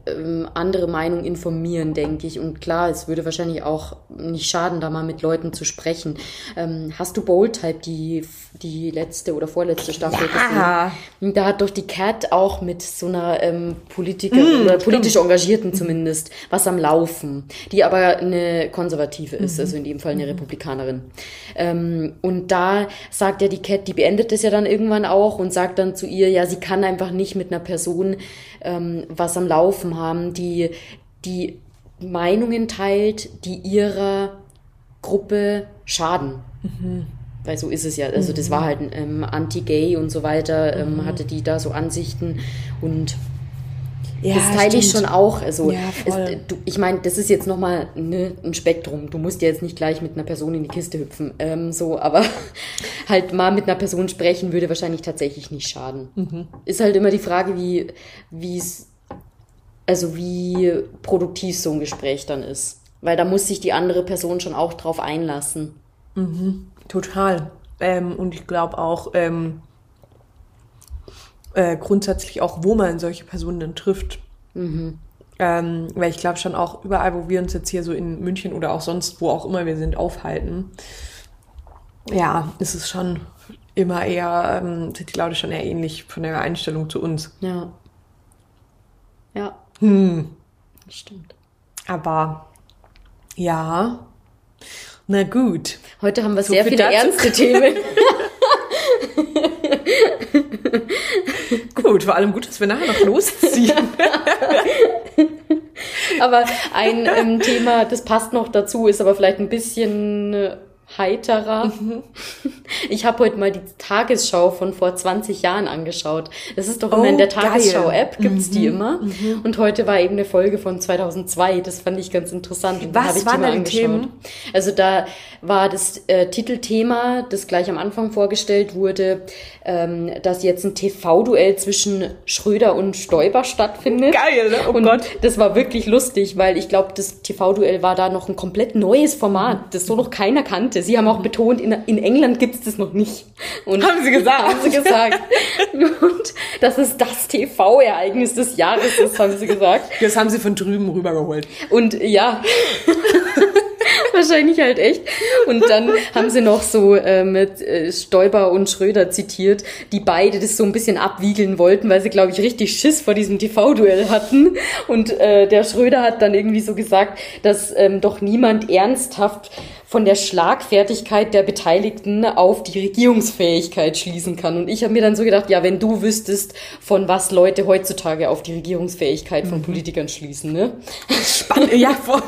B: ähm, andere Meinung informieren, denke ich. Und klar, es würde wahrscheinlich auch nicht schaden, da mal mit Leuten zu sprechen. Ähm, hast du Bold Type die, die letzte oder vorletzte Staffel
A: ja.
B: gesehen? Da hat doch die Cat auch mit so einer ähm, Politiker mm, oder politisch stimmt. Engagierten zumindest was am Laufen, die aber eine Konservative ist, mhm. also in dem Fall eine mhm. Republikanerin. Ähm, und da sagt ja die Cat, die beendet es ja dann irgendwann auch und sagt dann zu ihr, ja, sie kann einfach nicht mit einer Person ähm, was am Laufen haben, die die Meinungen teilt, die ihrer Gruppe schaden. Mhm. Weil so ist es ja. Also das war mhm. halt ähm, anti-gay und so weiter, ähm, mhm. hatte die da so Ansichten und
A: Ja,
B: das teile ich
A: stimmt.
B: schon auch. Also
A: Ja,
B: es,
A: voll.
B: du, ich meine, das ist jetzt nochmal ne, ein Spektrum. Du musst ja jetzt nicht gleich mit einer Person in die Kiste hüpfen. Ähm, so, aber *laughs* halt mal mit einer Person sprechen würde wahrscheinlich tatsächlich nicht schaden.
A: Mhm.
B: Ist halt immer die Frage, wie es also wie produktiv so ein Gespräch dann ist. Weil da muss sich die andere Person schon auch drauf einlassen.
A: Total. Ähm, und ich glaube auch ähm, äh, grundsätzlich auch, wo man solche Personen dann trifft. Ähm, weil ich glaube schon auch überall, wo wir uns jetzt hier so in München oder auch sonst, wo auch immer wir sind, aufhalten, ja, ist es schon immer eher, ähm, sind die Leute schon eher ähnlich von der Einstellung zu uns.
B: Ja. Ja.
A: Hm.
B: Das stimmt.
A: Aber ja, na gut.
B: Heute haben wir
A: So
B: sehr
A: viel
B: viele ernste Themen. *laughs*
A: Gut, vor allem gut, dass wir nachher noch losziehen. *laughs*
B: Aber ein ähm, Thema, das passt noch dazu, ist aber vielleicht ein bisschen äh, heiterer.
A: Mhm.
B: Ich habe heute mal die Tagesschau von vor 20 Jahren angeschaut. Das ist doch immer
A: Oh,
B: in der.
A: Mhm.
B: Tagesschau-App, gibt's die immer. Und heute war eben eine Folge von 2002. Das fand ich ganz interessant. Und
A: Was waren die
B: angeschaut.
A: Themen?
B: Also da war das äh, Titelthema, das gleich am Anfang vorgestellt wurde, ähm, dass jetzt ein TV-Duell zwischen Schröder und Stoiber stattfindet.
A: Geil, ne? Oh
B: und
A: Gott.
B: das war wirklich lustig, weil ich glaube, das TV-Duell war da noch ein komplett neues Format, das so noch keiner kannte. Sie haben auch betont, in, in England gibt's das noch nicht. Und
A: Haben sie gesagt?
B: Haben sie gesagt. *laughs* Und dass es das TV-Ereignis des Jahres ist, haben sie gesagt.
A: Das haben sie von drüben rübergeholt.
B: Und ja, *laughs* wahrscheinlich halt echt. Und dann haben sie noch so äh, mit äh, Stoiber und Schröder zitiert, die beide das so ein bisschen abwiegeln wollten, weil sie, glaube ich, richtig Schiss vor diesem TV-Duell hatten. Und äh, der Schröder hat dann irgendwie so gesagt, dass ähm, doch niemand ernsthaft von der Schlagfertigkeit der Beteiligten auf die Regierungsfähigkeit schließen kann. Und ich habe mir dann so gedacht, ja, wenn du wüsstest, von was Leute heutzutage auf die Regierungsfähigkeit von Politikern schließen, ne?
A: Spannend. *laughs* Ja, voll.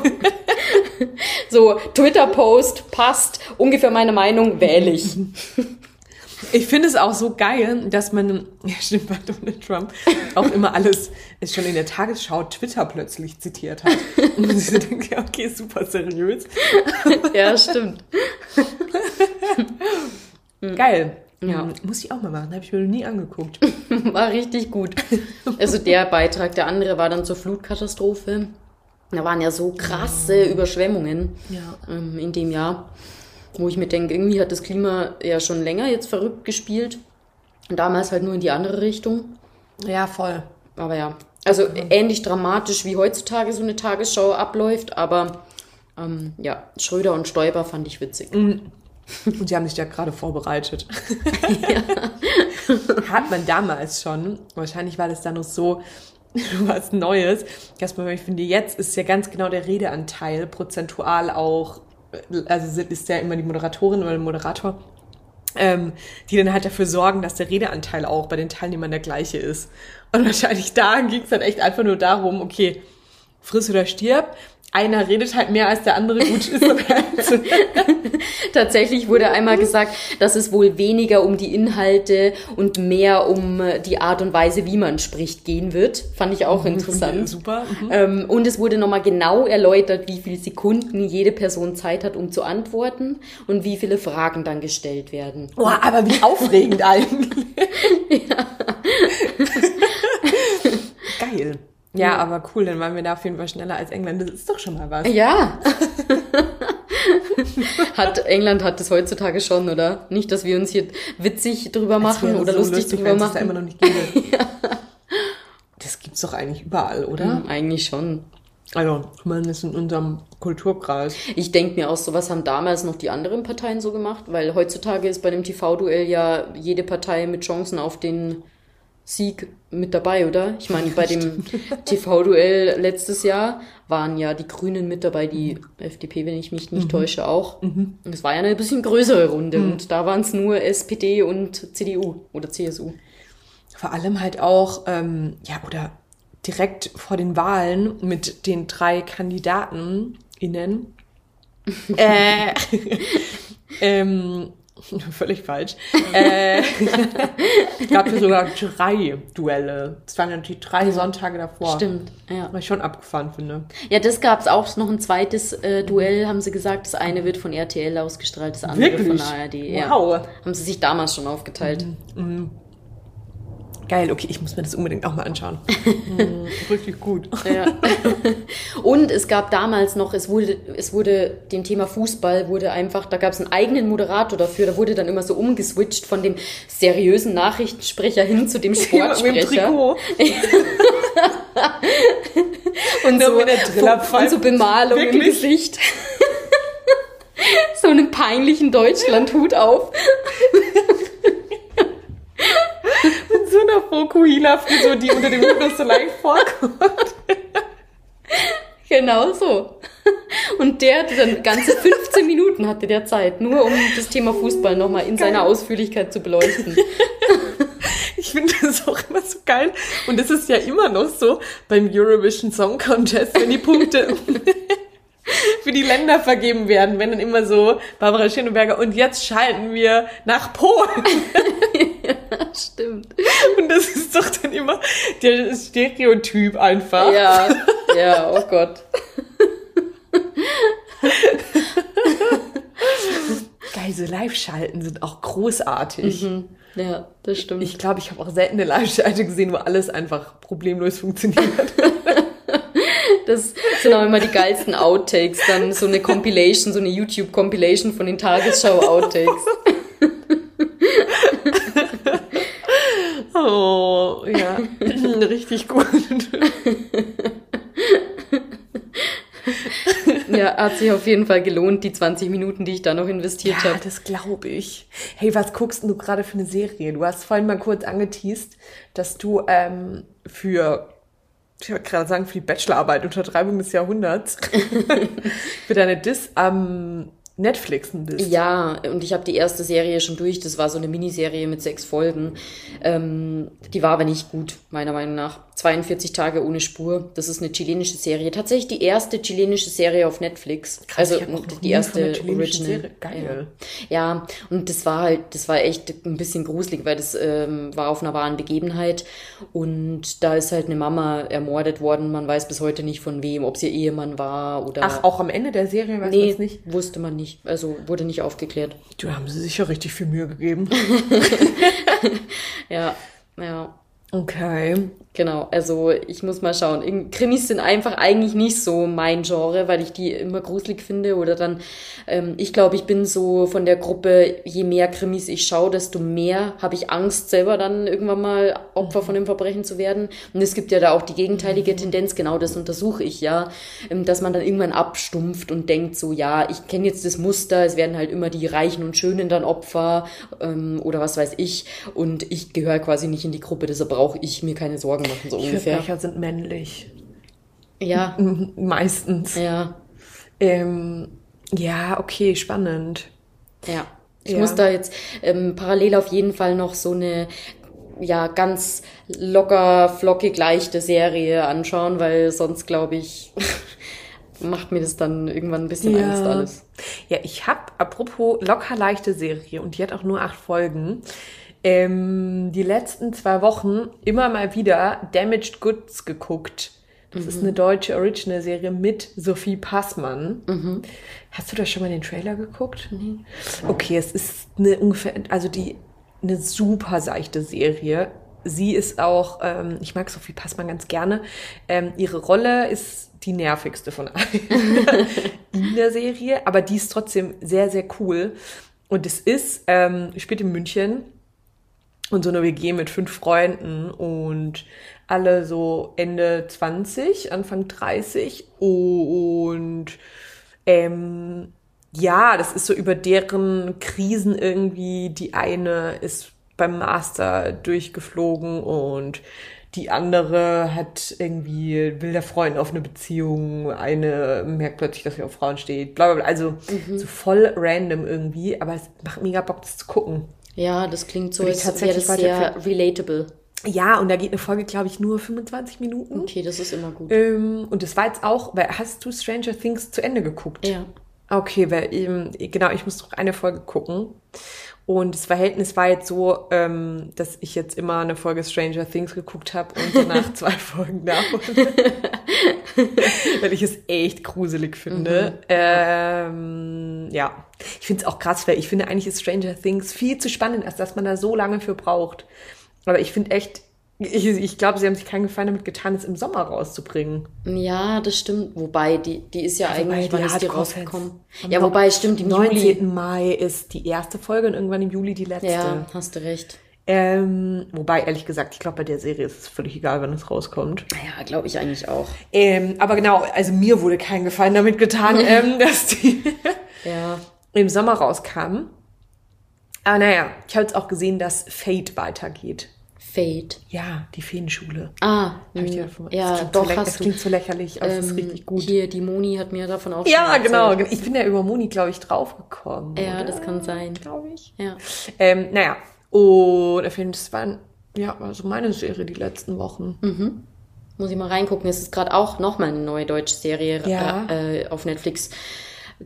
B: So, Twitter-Post passt, ungefähr meine Meinung, wähle ich. *laughs*
A: Ich finde es auch so geil, dass man, ja stimmt, bei Donald Trump auch immer alles ist schon in der Tagesschau Twitter plötzlich zitiert hat. Und man sich denkt, ja, okay, super seriös.
B: ja, stimmt. *laughs*
A: Geil.
B: Ja.
A: Hm, Muss ich auch mal machen, habe ich mir noch nie angeguckt. *laughs*
B: War richtig gut. Also der Beitrag, der andere war dann zur Flutkatastrophe. Da waren ja so krasse Überschwemmungen
A: Ja.
B: ähm, in dem Jahr, wo ich mir denke, irgendwie hat das Klima ja schon länger jetzt verrückt gespielt. Und damals halt nur in die andere Richtung.
A: Ja, voll.
B: Aber ja, also ähnlich dramatisch wie heutzutage so eine Tagesschau abläuft, aber ähm, ja, Schröder und Stoiber fand ich witzig.
A: Und sie haben sich da gerade vorbereitet. *laughs* Hat man damals schon, wahrscheinlich war das dann noch so *laughs* was Neues, man, ich finde, jetzt ist ja ganz genau der Redeanteil prozentual auch, also ist ja immer die Moderatorin oder der Moderator, ähm, die dann halt dafür sorgen, dass der Redeanteil auch bei den Teilnehmern der gleiche ist. Und wahrscheinlich *laughs* da ging es dann echt einfach nur darum, okay, friss oder stirb. Einer redet halt mehr als der andere gut ist. *laughs*
B: Tatsächlich wurde einmal gesagt, dass es wohl weniger um die Inhalte und mehr um äh, die Art und Weise, wie man spricht, gehen wird. Fand ich auch interessant.
A: Super. Mhm.
B: Ähm, und es wurde nochmal genau erläutert, wie viele Sekunden jede Person Zeit hat, um zu antworten und wie viele Fragen dann gestellt werden.
A: Boah, aber wie aufregend *laughs* eigentlich. Geil. Ja, aber cool, dann waren wir da auf jeden Fall schneller als England. Das ist doch schon mal was.
B: Ja. *laughs* hat England hat das heutzutage schon, oder? Nicht, dass wir uns hier witzig drüber
A: Das
B: machen oder
A: so
B: lustig, drüber
A: wenn es das da
B: machen.
A: immer noch nicht gäbe. *laughs* Das gibt's doch eigentlich überall, oder?
B: Hm, Eigentlich schon.
A: Also, zumindest in unserem Kulturkreis.
B: Ich denke mir auch, sowas haben damals noch die anderen Parteien so gemacht, weil heutzutage ist bei dem TV-Duell ja jede Partei mit Chancen auf den Sieg mit dabei, oder? Ich meine, bei dem *laughs* TV-Duell letztes Jahr waren ja die Grünen mit dabei, die FDP, wenn ich mich nicht täusche, auch. Und Es war ja eine bisschen größere Runde und da waren es nur SPD und CDU oder CSU.
A: Vor allem halt auch, ähm, ja, oder direkt vor den Wahlen mit den drei Kandidaten innen. *laughs* äh, *laughs* ähm, *laughs* Völlig falsch. äh, *laughs* es gab hier sogar drei Duelle. Es waren natürlich drei Sonntage davor.
B: Stimmt, ja.
A: Was ich schon abgefahren finde.
B: Ja, das gab es auch noch ein zweites äh, Duell, haben sie gesagt. Das eine wird von RTL ausgestrahlt, das andere
A: Wirklich?
B: von ARD. Ja.
A: Wow.
B: Haben sie sich damals schon aufgeteilt.
A: Geil, okay, ich muss mir das unbedingt auch mal anschauen. Hm, Richtig gut.
B: Ja. *laughs* Und es gab damals noch, es wurde, es wurde dem Thema Fußball wurde einfach, da gab es einen eigenen Moderator dafür, da wurde dann immer so umgeswitcht von dem seriösen Nachrichtensprecher hin zu dem Sportsprecher. *laughs* Und so, und so Bemalung im
A: Wirklich?
B: Gesicht. *laughs* so einen peinlichen Deutschlandhut auf.
A: So einer Fokuhila-Frisur, die unter dem noch so leicht vorkommt.
B: Genau so. Und der hatte dann ganze 15 Minuten hatte der Zeit, nur um das Thema Fußball nochmal in seiner Ausführlichkeit zu beleuchten.
A: Ich finde das auch immer so geil. Und es ist ja immer noch so beim Eurovision Song Contest, wenn die Punkte *laughs* für die Länder vergeben werden, wenn dann immer so Barbara Schöneberger und jetzt schalten wir nach Polen. *laughs* *laughs*
B: Stimmt.
A: Und das ist doch dann immer der Stereotyp einfach.
B: Ja, ja, oh Gott.
A: Geil, so Live-Schalten sind auch großartig.
B: Ja, das stimmt.
A: Ich glaube, ich habe auch selten eine Live-Schalte gesehen, wo alles einfach problemlos funktioniert. *laughs*
B: Das sind auch immer die geilsten Outtakes. Dann so eine Compilation, so eine YouTube-Compilation von den Tagesschau-Outtakes. *laughs*
A: Oh, ja. *laughs* *laughs* Richtig gut. *laughs*
B: Ja, hat sich auf jeden Fall gelohnt, die 20 Minuten, die ich da noch investiert
A: Ja,
B: habe.
A: das glaube ich. Hey, was guckst du gerade für eine Serie? Du hast vorhin mal kurz angeteased, dass du ähm, für, ich wollte gerade sagen, für die Bachelorarbeit Untertreibung des Jahrhunderts für deine Dis am Netflixen bist.
B: Ja, und ich habe die erste Serie schon durch. Das war so eine Miniserie mit sechs Folgen. Ähm, die war aber nicht gut, meiner Meinung nach. 42 Tage ohne Spur. Das ist eine chilenische Serie. Tatsächlich die erste chilenische Serie auf Netflix.
A: Krass,
B: also die erste Original.
A: Serie- Geil.
B: Ja. ja, und das war halt, das war echt ein bisschen gruselig, weil das ähm, war auf einer wahren Begebenheit. Und da ist halt eine Mama ermordet worden. Man weiß bis heute nicht von wem, ob es ihr Ehemann war oder.
A: Ach, auch am Ende der Serie weiß man
B: nee,
A: es nicht.
B: wusste man nicht. Also wurde nicht aufgeklärt.
A: Du haben sie sicher richtig viel Mühe gegeben. *laughs*
B: Ja, ja.
A: Okay.
B: Genau, also ich muss mal schauen. Krimis sind einfach eigentlich nicht so mein Genre, weil ich die immer gruselig finde. Oder dann, ähm, ich glaube, ich bin so von der Gruppe, je mehr Krimis ich schaue, desto mehr habe ich Angst, selber dann irgendwann mal Opfer von dem Verbrechen zu werden. Und es gibt ja da auch die gegenteilige Tendenz, genau das untersuche ich ja, ähm, dass man dann irgendwann abstumpft und denkt so, ja, ich kenne jetzt das Muster, es werden halt immer die Reichen und Schönen dann Opfer ähm, oder was weiß ich. Und ich gehöre quasi nicht in die Gruppe, deshalb brauche ich mir keine Sorgen machen, so ungefähr.
A: Verbrecher sind männlich.
B: Ja, *laughs*
A: Meistens.
B: ja,
A: Ähm, ja, okay, spannend.
B: ja. Ich
A: Ja.
B: muss da jetzt ähm, parallel auf jeden Fall noch so eine ja ganz locker, flockig leichte Serie anschauen, weil sonst glaube ich *laughs* macht mir das dann irgendwann ein bisschen
A: Ja.
B: Angst alles.
A: Ja, ich habe, apropos locker leichte Serie und die hat auch nur acht Folgen, ähm, die letzten zwei Wochen immer mal wieder Damaged Goods geguckt. Das ist eine deutsche Original-Serie mit Sophie Passmann. Hast du da schon mal den Trailer geguckt? Nee. Okay, es ist eine ungefähr, also die, eine super seichte Serie. Sie ist auch, ähm, ich mag Sophie Passmann ganz gerne. Ähm, ihre Rolle ist die nervigste von allen *laughs* in der Serie, aber die ist trotzdem sehr, sehr cool. Und es ist, ähm, spielt in München und so eine WG mit fünf Freunden und alle so Ende 20, Anfang 30 und ähm, ja, das ist so über deren Krisen irgendwie. Die eine ist beim Master durchgeflogen und die andere hat irgendwie, will der Freund auf eine Beziehung, eine merkt plötzlich, dass sie auf Frauen steht, bla bla bla. Also so voll random irgendwie, aber es macht mega Bock, das zu gucken.
B: Ja, das klingt so, als wäre das
A: tatsächlich
B: sehr relatable.
A: Ja, und da geht eine Folge, glaube ich, nur 25 Minuten.
B: Okay, das ist immer gut.
A: Ähm, und das war jetzt auch, weil hast du Stranger Things zu Ende geguckt?
B: Ja.
A: Okay, weil eben, genau, ich muss noch eine Folge gucken. Und das Verhältnis war jetzt so, ähm, dass ich jetzt immer eine Folge Stranger Things geguckt habe und danach *laughs* zwei Folgen davon. *laughs* weil ich es echt gruselig finde. Mhm. Ähm, ja, ich finde es auch krass, weil ich finde eigentlich ist Stranger Things viel zu spannend, als dass man da so lange für braucht. Aber ich finde echt, ich, ich glaube, sie haben sich keinen Gefallen damit getan, es im Sommer rauszubringen.
B: Ja, das stimmt. Wobei, die, die ist ja, ja eigentlich, wann ist die rausgekommen? Ja, wobei, stimmt,
A: im 19. Juli. Mai ist die erste Folge und irgendwann im Juli die letzte.
B: Ja, hast du recht.
A: Ähm, wobei, ehrlich gesagt, ich glaube, bei der Serie ist es völlig egal, wann es rauskommt.
B: Ja, glaube ich eigentlich auch.
A: Ähm, aber genau, also mir wurde kein Gefallen damit getan, *laughs* ähm, dass die ja. im Sommer rauskamen. Aber naja, ich habe jetzt auch gesehen, dass Fate weitergeht.
B: Fate.
A: Ja, die Feenschule.
B: Ah, Hab ich dir davon, ja, das doch.
A: So das klingt so lächerlich, aber ähm, es ist ähm, richtig gut.
B: Hier, die Moni hat mir davon auch
A: Ja, genau. Ich bin ja über Moni, glaube ich, draufgekommen.
B: Ja, oder? das kann sein.
A: Glaube ich.
B: Ja.
A: Ähm, naja, und ich finde, das war, ja, also meine Serie die letzten Wochen.
B: Mhm. Muss ich mal reingucken. Es ist gerade auch nochmal eine neue deutsche Serie
A: ja.
B: äh, auf Netflix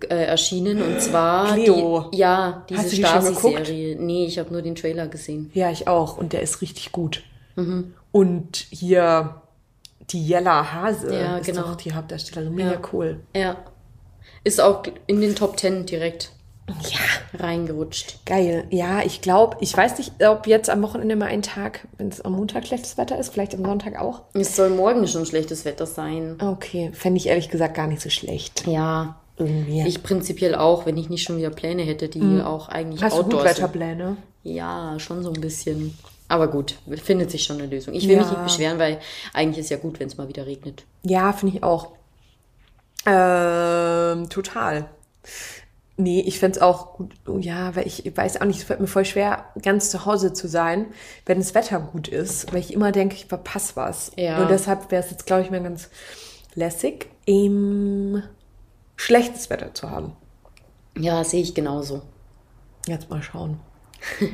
B: äh, erschienen und zwar
A: Cleo.
B: Die, ja diese Stasi-Serie. Nee, ich habe nur den Trailer gesehen.
A: Ja, ich auch und der ist richtig gut.
B: Mhm.
A: Und hier die Jella Hase
B: ja,
A: ist
B: genau.
A: doch die Hauptdarstellerin. Mega
B: ja.
A: cool.
B: Ja. Ist auch in den Top Ten direkt
A: ja.
B: reingerutscht.
A: Geil. Ja, ich glaube, ich weiß nicht, ob jetzt am Wochenende mal ein Tag, wenn es am Montag schlechtes Wetter ist, vielleicht am Sonntag auch.
B: Es soll morgen schon schlechtes Wetter sein.
A: Okay, fände ich ehrlich gesagt gar nicht so schlecht.
B: Ja,
A: irgendwie.
B: Ich prinzipiell auch, wenn ich nicht schon wieder Pläne hätte, die mhm. auch eigentlich
A: Hast Outdoors du Wetterpläne?
B: Ja, schon so ein bisschen. Aber gut, findet sich schon eine Lösung. Ich will ja. mich nicht beschweren, weil eigentlich ist ja gut, wenn es mal wieder regnet.
A: Ja, finde ich auch. Ähm, total. Nee, ich fände es auch gut, oh ja, weil ich weiß auch nicht, es fällt mir voll schwer, ganz zu Hause zu sein, wenn das Wetter gut ist, weil ich immer denke, ich verpasse was.
B: Ja.
A: Und deshalb wäre es jetzt, glaube ich, mal ganz lässig. Im schlechtes Wetter zu haben.
B: Ja, sehe ich genauso.
A: Jetzt mal schauen. *laughs*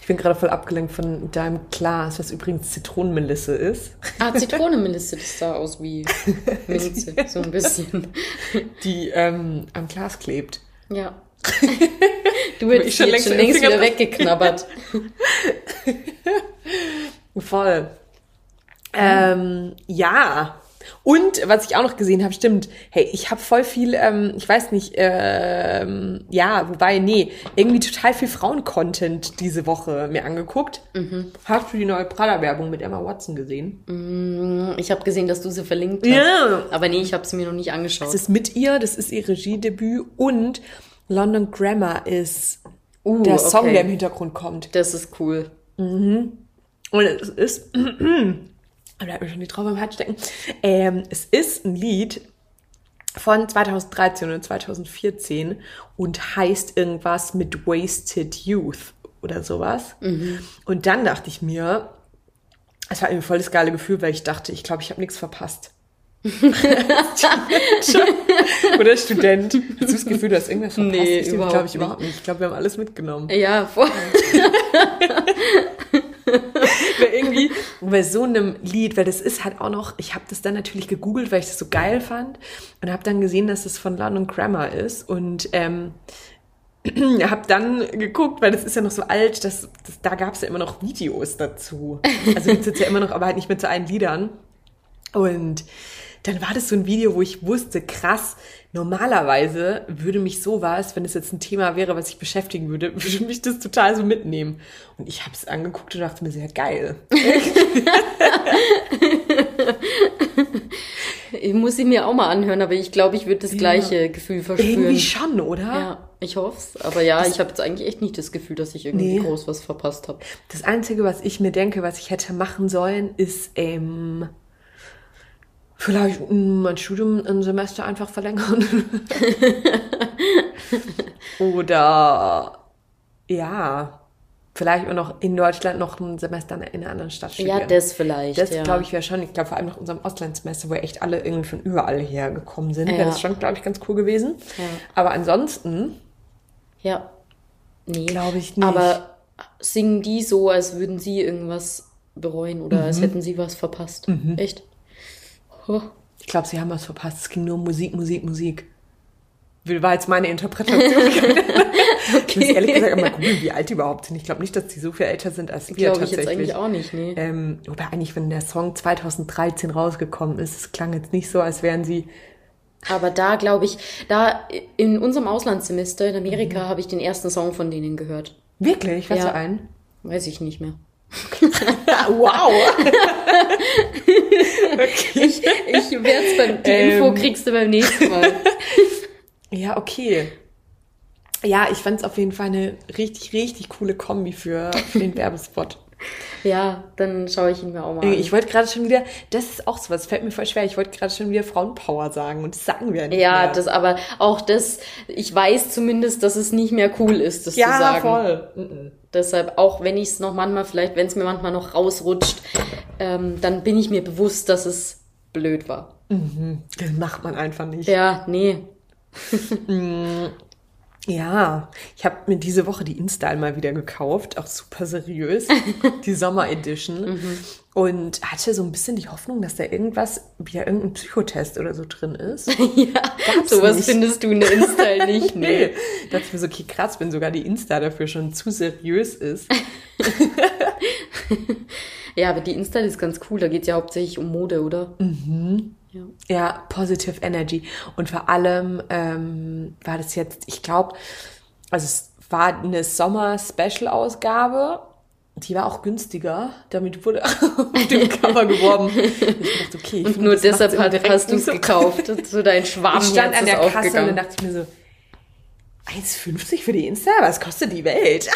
A: Ich bin gerade voll abgelenkt von deinem Glas, was übrigens Zitronenmelisse ist.
B: Ah, *laughs* Zitronenmelisse, das sah aus wie *laughs* Minze, so ein bisschen.
A: Die ähm, am Glas klebt.
B: Ja. Du hättest schon längst, schon längst wieder weggeknabbert.
A: Voll. Ähm, ja, und was ich auch noch gesehen habe, stimmt, hey, ich habe voll viel, ähm, ich weiß nicht, ähm, ja, wobei, nee, irgendwie total viel Frauen-Content diese Woche mir angeguckt.
B: Mhm.
A: Hast du die neue Prada-Werbung mit Emma Watson gesehen?
B: Mm, ich habe gesehen, dass du sie verlinkt hast.
A: Ja.
B: Aber nee, ich habe sie mir noch nicht angeschaut.
A: Es ist mit ihr, das ist ihr Regiedebüt und London Grammar ist uh, der Song, okay. der im Hintergrund kommt.
B: Das ist cool.
A: Mhm. Und es ist *clears throat* da bleibt mir schon die Traube im Hals stecken. Ähm, es ist ein Lied von 2013 oder 2014 und heißt irgendwas mit Wasted Youth oder sowas.
B: Mhm.
A: Und dann dachte ich mir, es war irgendwie voll das geile Gefühl, weil ich dachte, ich glaube, ich habe nichts verpasst. *laughs* *laughs* Oder Student. Hast du das Gefühl, du hast irgendwas verpasst?
B: Nee,
A: ich glaube ich überhaupt nicht. Ich glaube, wir haben alles mitgenommen.
B: Ja, voll. *laughs*
A: weil irgendwie bei so einem Lied, weil das ist halt auch noch, ich habe das dann natürlich gegoogelt, weil ich das so geil fand und habe dann gesehen, dass es von London Grammar ist und ähm, *clears throat* habe dann geguckt, weil das ist ja noch so alt, dass, dass da gab es ja immer noch Videos dazu. Also gibt es ja immer noch, aber halt nicht mit so einen Liedern. Und dann war das so ein Video, wo ich wusste, krass, normalerweise würde mich sowas, wenn es jetzt ein Thema wäre, was ich beschäftigen würde, *laughs* würde mich das total so mitnehmen. Und ich habe es angeguckt und dachte mir, sehr geil. *laughs*
B: ich muss sie mir auch mal anhören, aber ich glaube, ich würde das gleiche Gefühl verspüren.
A: Irgendwie schon, oder?
B: Ja, ich hoffe es. Aber ja, das ich habe jetzt eigentlich echt nicht das Gefühl, dass ich irgendwie nee. groß was verpasst habe.
A: Das Einzige, was ich mir denke, was ich hätte machen sollen, ist ähm, Vielleicht mein Studium ein Semester einfach verlängern. *laughs* Oder ja, vielleicht auch noch in Deutschland noch ein Semester in einer anderen Stadt studieren.
B: Ja, das vielleicht.
A: Das
B: ja.
A: glaube ich wäre schon. Ich glaube vor allem nach unserem Auslandssemester, wo echt alle irgendwie von überall hergekommen sind, ja. wäre das schon, glaube ich, ganz cool gewesen.
B: Ja.
A: Aber ansonsten.
B: Ja. Nee.
A: Glaube ich nicht.
B: Aber singen die so, als würden sie irgendwas bereuen oder mhm. als hätten sie was verpasst?
A: Mhm.
B: Echt?
A: Ich glaube, sie haben was verpasst. Es ging nur um Musik, Musik, Musik. war jetzt meine Interpretation. *laughs* okay. Ich muss ehrlich gesagt mal googeln, wie alt die überhaupt sind. Ich glaube nicht, dass die so viel älter sind als wir
B: Glaube ich jetzt eigentlich auch nicht, nee.
A: Ähm, oder eigentlich, wenn der Song 2013 rausgekommen ist, es klang jetzt nicht so, als wären sie
B: aber da glaube ich, da in unserem Auslandssemester in Amerika mhm. habe ich den ersten Song von denen gehört.
A: Wirklich? Was ja. für einen?
B: Weiß ich nicht mehr. *laughs*
A: wow! *laughs*
B: okay. Ich, ich werde es beim, die ähm. Info kriegst du beim nächsten Mal. *laughs*
A: ja, okay. Ja, ich fand es auf jeden Fall eine richtig, richtig coole Kombi für, für den Werbespot.
B: Ja, dann schaue ich ihn mir auch mal an.
A: Ich wollte gerade schon wieder, das ist auch so was, fällt mir voll schwer. Ich wollte gerade schon wieder Frauenpower sagen und das sagen wir nicht
B: Ja,
A: mehr.
B: das aber auch das, ich weiß zumindest, dass es nicht mehr cool ist, das
A: ja,
B: zu sagen.
A: Ja, voll. Mhm.
B: Deshalb, auch wenn ich es noch manchmal, vielleicht, wenn es mir manchmal noch rausrutscht, ähm, dann bin ich mir bewusst, dass es blöd war.
A: Mhm. Das macht man einfach nicht.
B: Ja, nee. *laughs*
A: Ja, ich habe mir diese Woche die InStyle mal wieder gekauft, auch super seriös, *laughs* die Sommer Edition. mhm. Und hatte so ein bisschen die Hoffnung, dass da irgendwas, wieder irgendein Psychotest oder so drin ist. *laughs*
B: ja, Gab's sowas nicht. findest du in der InStyle nicht, *laughs*
A: ne? nee. Da dachte ich mir so, okay, krass, wenn sogar die Insta dafür schon zu seriös ist.
B: ja, aber die InStyle ist ganz cool, da geht's ja hauptsächlich um Mode, oder?
A: Mhm. Ja. ja, Positive Energy. Und vor allem ähm, war das jetzt, ich glaube, also es war eine Sommer-Special-Ausgabe. Die war auch günstiger. Damit wurde *laughs* auf dem Cover *laughs* geworben. Ich
B: dachte, okay, ich Und nur deshalb hat, hast du es gekauft. *laughs* So dein Schwarm Ich
A: stand an der Kasse und dann dachte ich mir so, 1,50 für die Insta? Was kostet die Welt?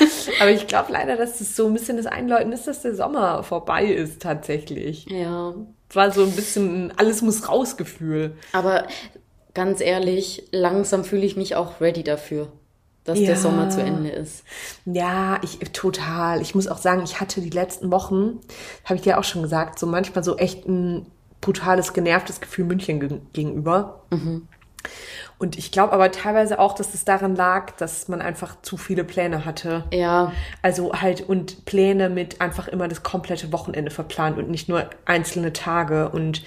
A: *laughs* Aber ich glaube leider, dass das so ein bisschen das Einläuten ist, dass der Sommer vorbei ist tatsächlich.
B: Ja.
A: War so ein bisschen alles muss raus Gefühl.
B: Aber ganz ehrlich, langsam fühle ich mich auch ready dafür, dass ja. der Sommer zu Ende ist.
A: Ja, ich total. Ich muss auch sagen, ich hatte die letzten Wochen, habe ich dir auch schon gesagt, so manchmal so echt ein brutales, genervtes Gefühl München gegenüber. Mhm. Und ich glaube aber teilweise auch, dass es daran lag, dass man einfach zu viele Pläne hatte.
B: Ja.
A: Also halt und Pläne mit einfach immer das komplette Wochenende verplant und nicht nur einzelne Tage. Und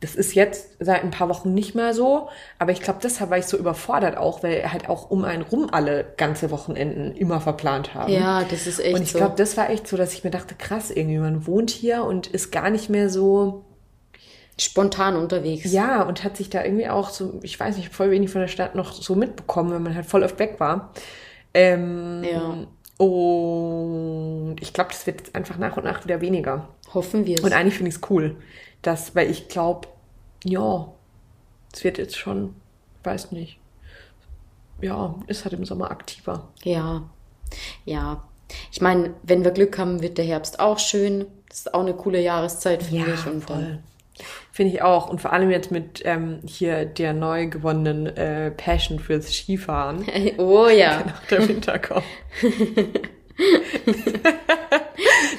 A: das ist jetzt seit ein paar Wochen nicht mehr so. Aber ich glaube, deshalb war ich so überfordert auch, weil halt auch um einen rum alle ganze Wochenenden immer verplant haben.
B: Ja, das ist echt
A: Und ich glaube, das war echt so, dass ich mir dachte, krass, irgendwie, man wohnt hier und ist gar nicht mehr so
B: spontan unterwegs.
A: Ja, und hat sich da irgendwie auch so, ich weiß nicht, voll wenig von der Stadt noch so mitbekommen, wenn man halt voll oft weg war. Ähm,
B: ja.
A: Und ich glaube, das wird jetzt einfach nach und nach wieder weniger.
B: Hoffen wir es.
A: Und eigentlich finde ich es cool, dass, weil ich glaube, ja, es wird jetzt schon, weiß nicht, ja, ist halt im Sommer aktiver.
B: Ja, ja. Ich meine, wenn wir Glück haben, wird der Herbst auch schön. Das ist auch eine coole Jahreszeit, finde
A: ja,
B: ich. Und
A: voll. dann Finde ich auch. Und vor allem jetzt mit ähm, hier der neu gewonnenen äh, Passion fürs Skifahren. *laughs*
B: Oh ja. *laughs*
A: Nach der Winter kommt. *laughs*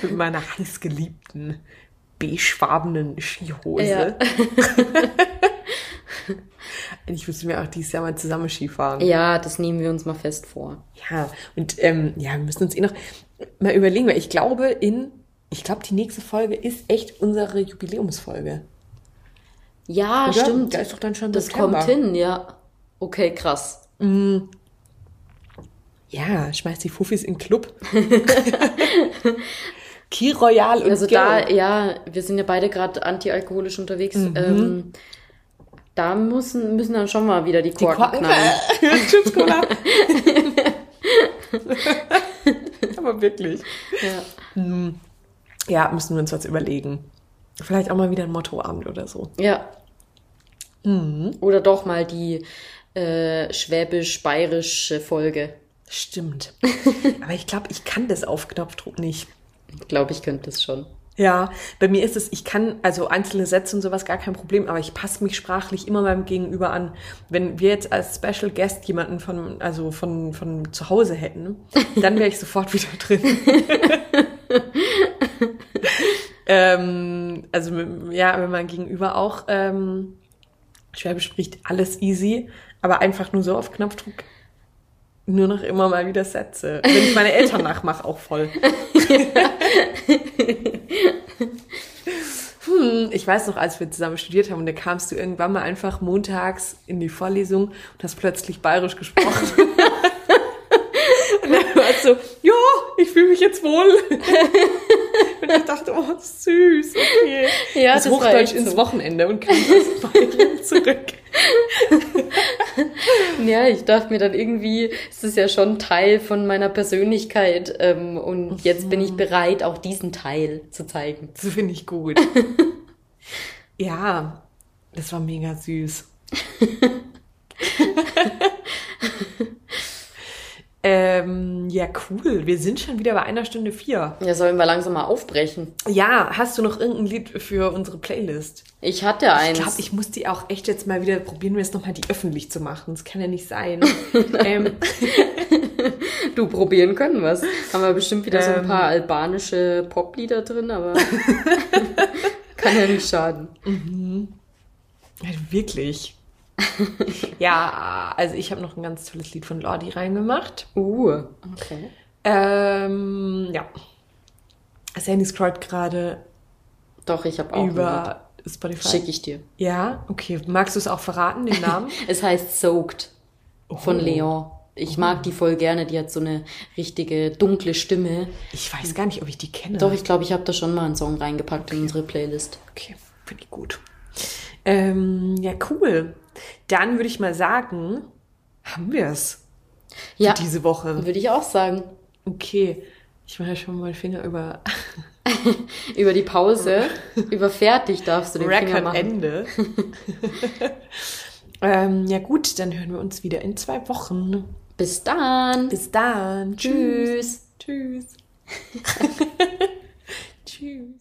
A: mit meiner heißgeliebten beigefarbenen Skihose. Ja. Ich müsste mir auch dieses Jahr mal zusammen Skifahren.
B: Ja, das nehmen wir uns mal fest vor.
A: Ja, und ähm, ja, wir müssen uns eh noch mal überlegen, weil ich glaube, in, ich glaube, die nächste Folge ist echt unsere Jubiläumsfolge.
B: Ja, Oder? stimmt.
A: Da ist doch dann schon
B: Das September. kommt hin, ja. Okay, krass.
A: Mm. Ja, schmeiß die Fuffis in den Club. *laughs* Key Royal und
B: Also Gil. da, ja, wir sind ja beide gerade antialkoholisch unterwegs. Mhm. Ähm, da müssen, müssen dann schon mal wieder die Korken, die Korken knallen. *laughs* Tschüss, Cola. *laughs*
A: Aber wirklich.
B: Ja.
A: Mm. ja, müssen wir uns was überlegen. Vielleicht auch mal wieder ein Mottoabend oder so.
B: Ja.
A: Mhm.
B: Oder doch mal die äh, schwäbisch-bayerische Folge.
A: Stimmt. *laughs* Aber ich glaube, ich kann das auf Knopfdruck nicht.
B: Ich glaube, ich könnte es schon.
A: Ja, bei mir ist es, ich kann also einzelne Sätze und sowas gar kein Problem, aber ich passe mich sprachlich immer meinem Gegenüber an. Wenn wir jetzt als Special Guest jemanden von, also von, von zu Hause hätten, dann wäre ich sofort *laughs* wieder drin. *laughs* ähm, also ja, wenn man gegenüber auch ähm, Schwäbisch spricht, alles easy, aber einfach nur so auf Knopfdruck nur noch immer mal wieder Sätze. Wenn ich meine Eltern *laughs* nachmache, auch voll. *laughs* hm. Ich weiß noch, als wir zusammen studiert haben, und da kamst du irgendwann mal einfach montags in die Vorlesung und hast plötzlich bayerisch gesprochen. *laughs* und dann war es so, ja, ich fühle mich jetzt wohl. *laughs* und ich dachte, oh, süß, okay.
B: Ja,
A: das
B: das
A: Hochdeutsch ins
B: so.
A: Wochenende und kam aus *laughs* Bayern zurück. *laughs*
B: Ja, ich dachte mir dann irgendwie, ist es ja schon Teil von meiner Persönlichkeit ähm, und jetzt bin ich bereit, auch diesen Teil zu zeigen.
A: Das finde ich gut. ja, das war mega süß. Ähm, ja, cool. Wir sind schon wieder bei einer Stunde vier.
B: Ja, sollen wir langsam mal aufbrechen?
A: Ja, hast du noch irgendein Lied für unsere Playlist?
B: Ich hatte eins.
A: Ich glaube, ich muss die auch echt jetzt mal wieder probieren, wir jetzt nochmal die öffentlich zu machen. Das kann ja nicht sein. *laughs* ähm, *laughs*
B: du, probieren können wir's. Haben wir bestimmt wieder so ein
A: Ähm.
B: paar albanische Poplieder drin, aber *laughs* kann ja nicht schaden.
A: ja, wirklich. *laughs* ja, also ich habe noch ein ganz tolles Lied von Lordi reingemacht.
B: Uh, okay.
A: Ähm, ja. Sandy scrollt gerade
B: Doch, ich habe auch
A: über Spotify.
B: Lied. Schick ich dir.
A: Ja, okay. Magst du es auch verraten, den Namen? *laughs*
B: Es heißt Soaked von
A: Oh.
B: Leon. Ich mag die voll gerne, die hat so eine richtige dunkle Stimme.
A: Ich weiß gar nicht, ob ich die kenne.
B: Doch, ich glaube, ich habe da schon mal einen Song reingepackt in unsere Playlist.
A: Okay, finde ich gut. Ähm, ja, cool. Dann würde ich mal sagen, haben wir es
B: Ja,
A: für diese Woche.
B: würde ich auch sagen.
A: Okay. Ich mache schon mal meinen Finger über *laughs*
B: Über die Pause, *laughs* über fertig darfst du den Finger
A: Record
B: machen.
A: Ende. *laughs* ähm, ja gut, dann hören wir uns wieder in zwei Wochen.
B: Bis dann.
A: Bis dann.
B: Tschüss.
A: Tschüss. Tschüss.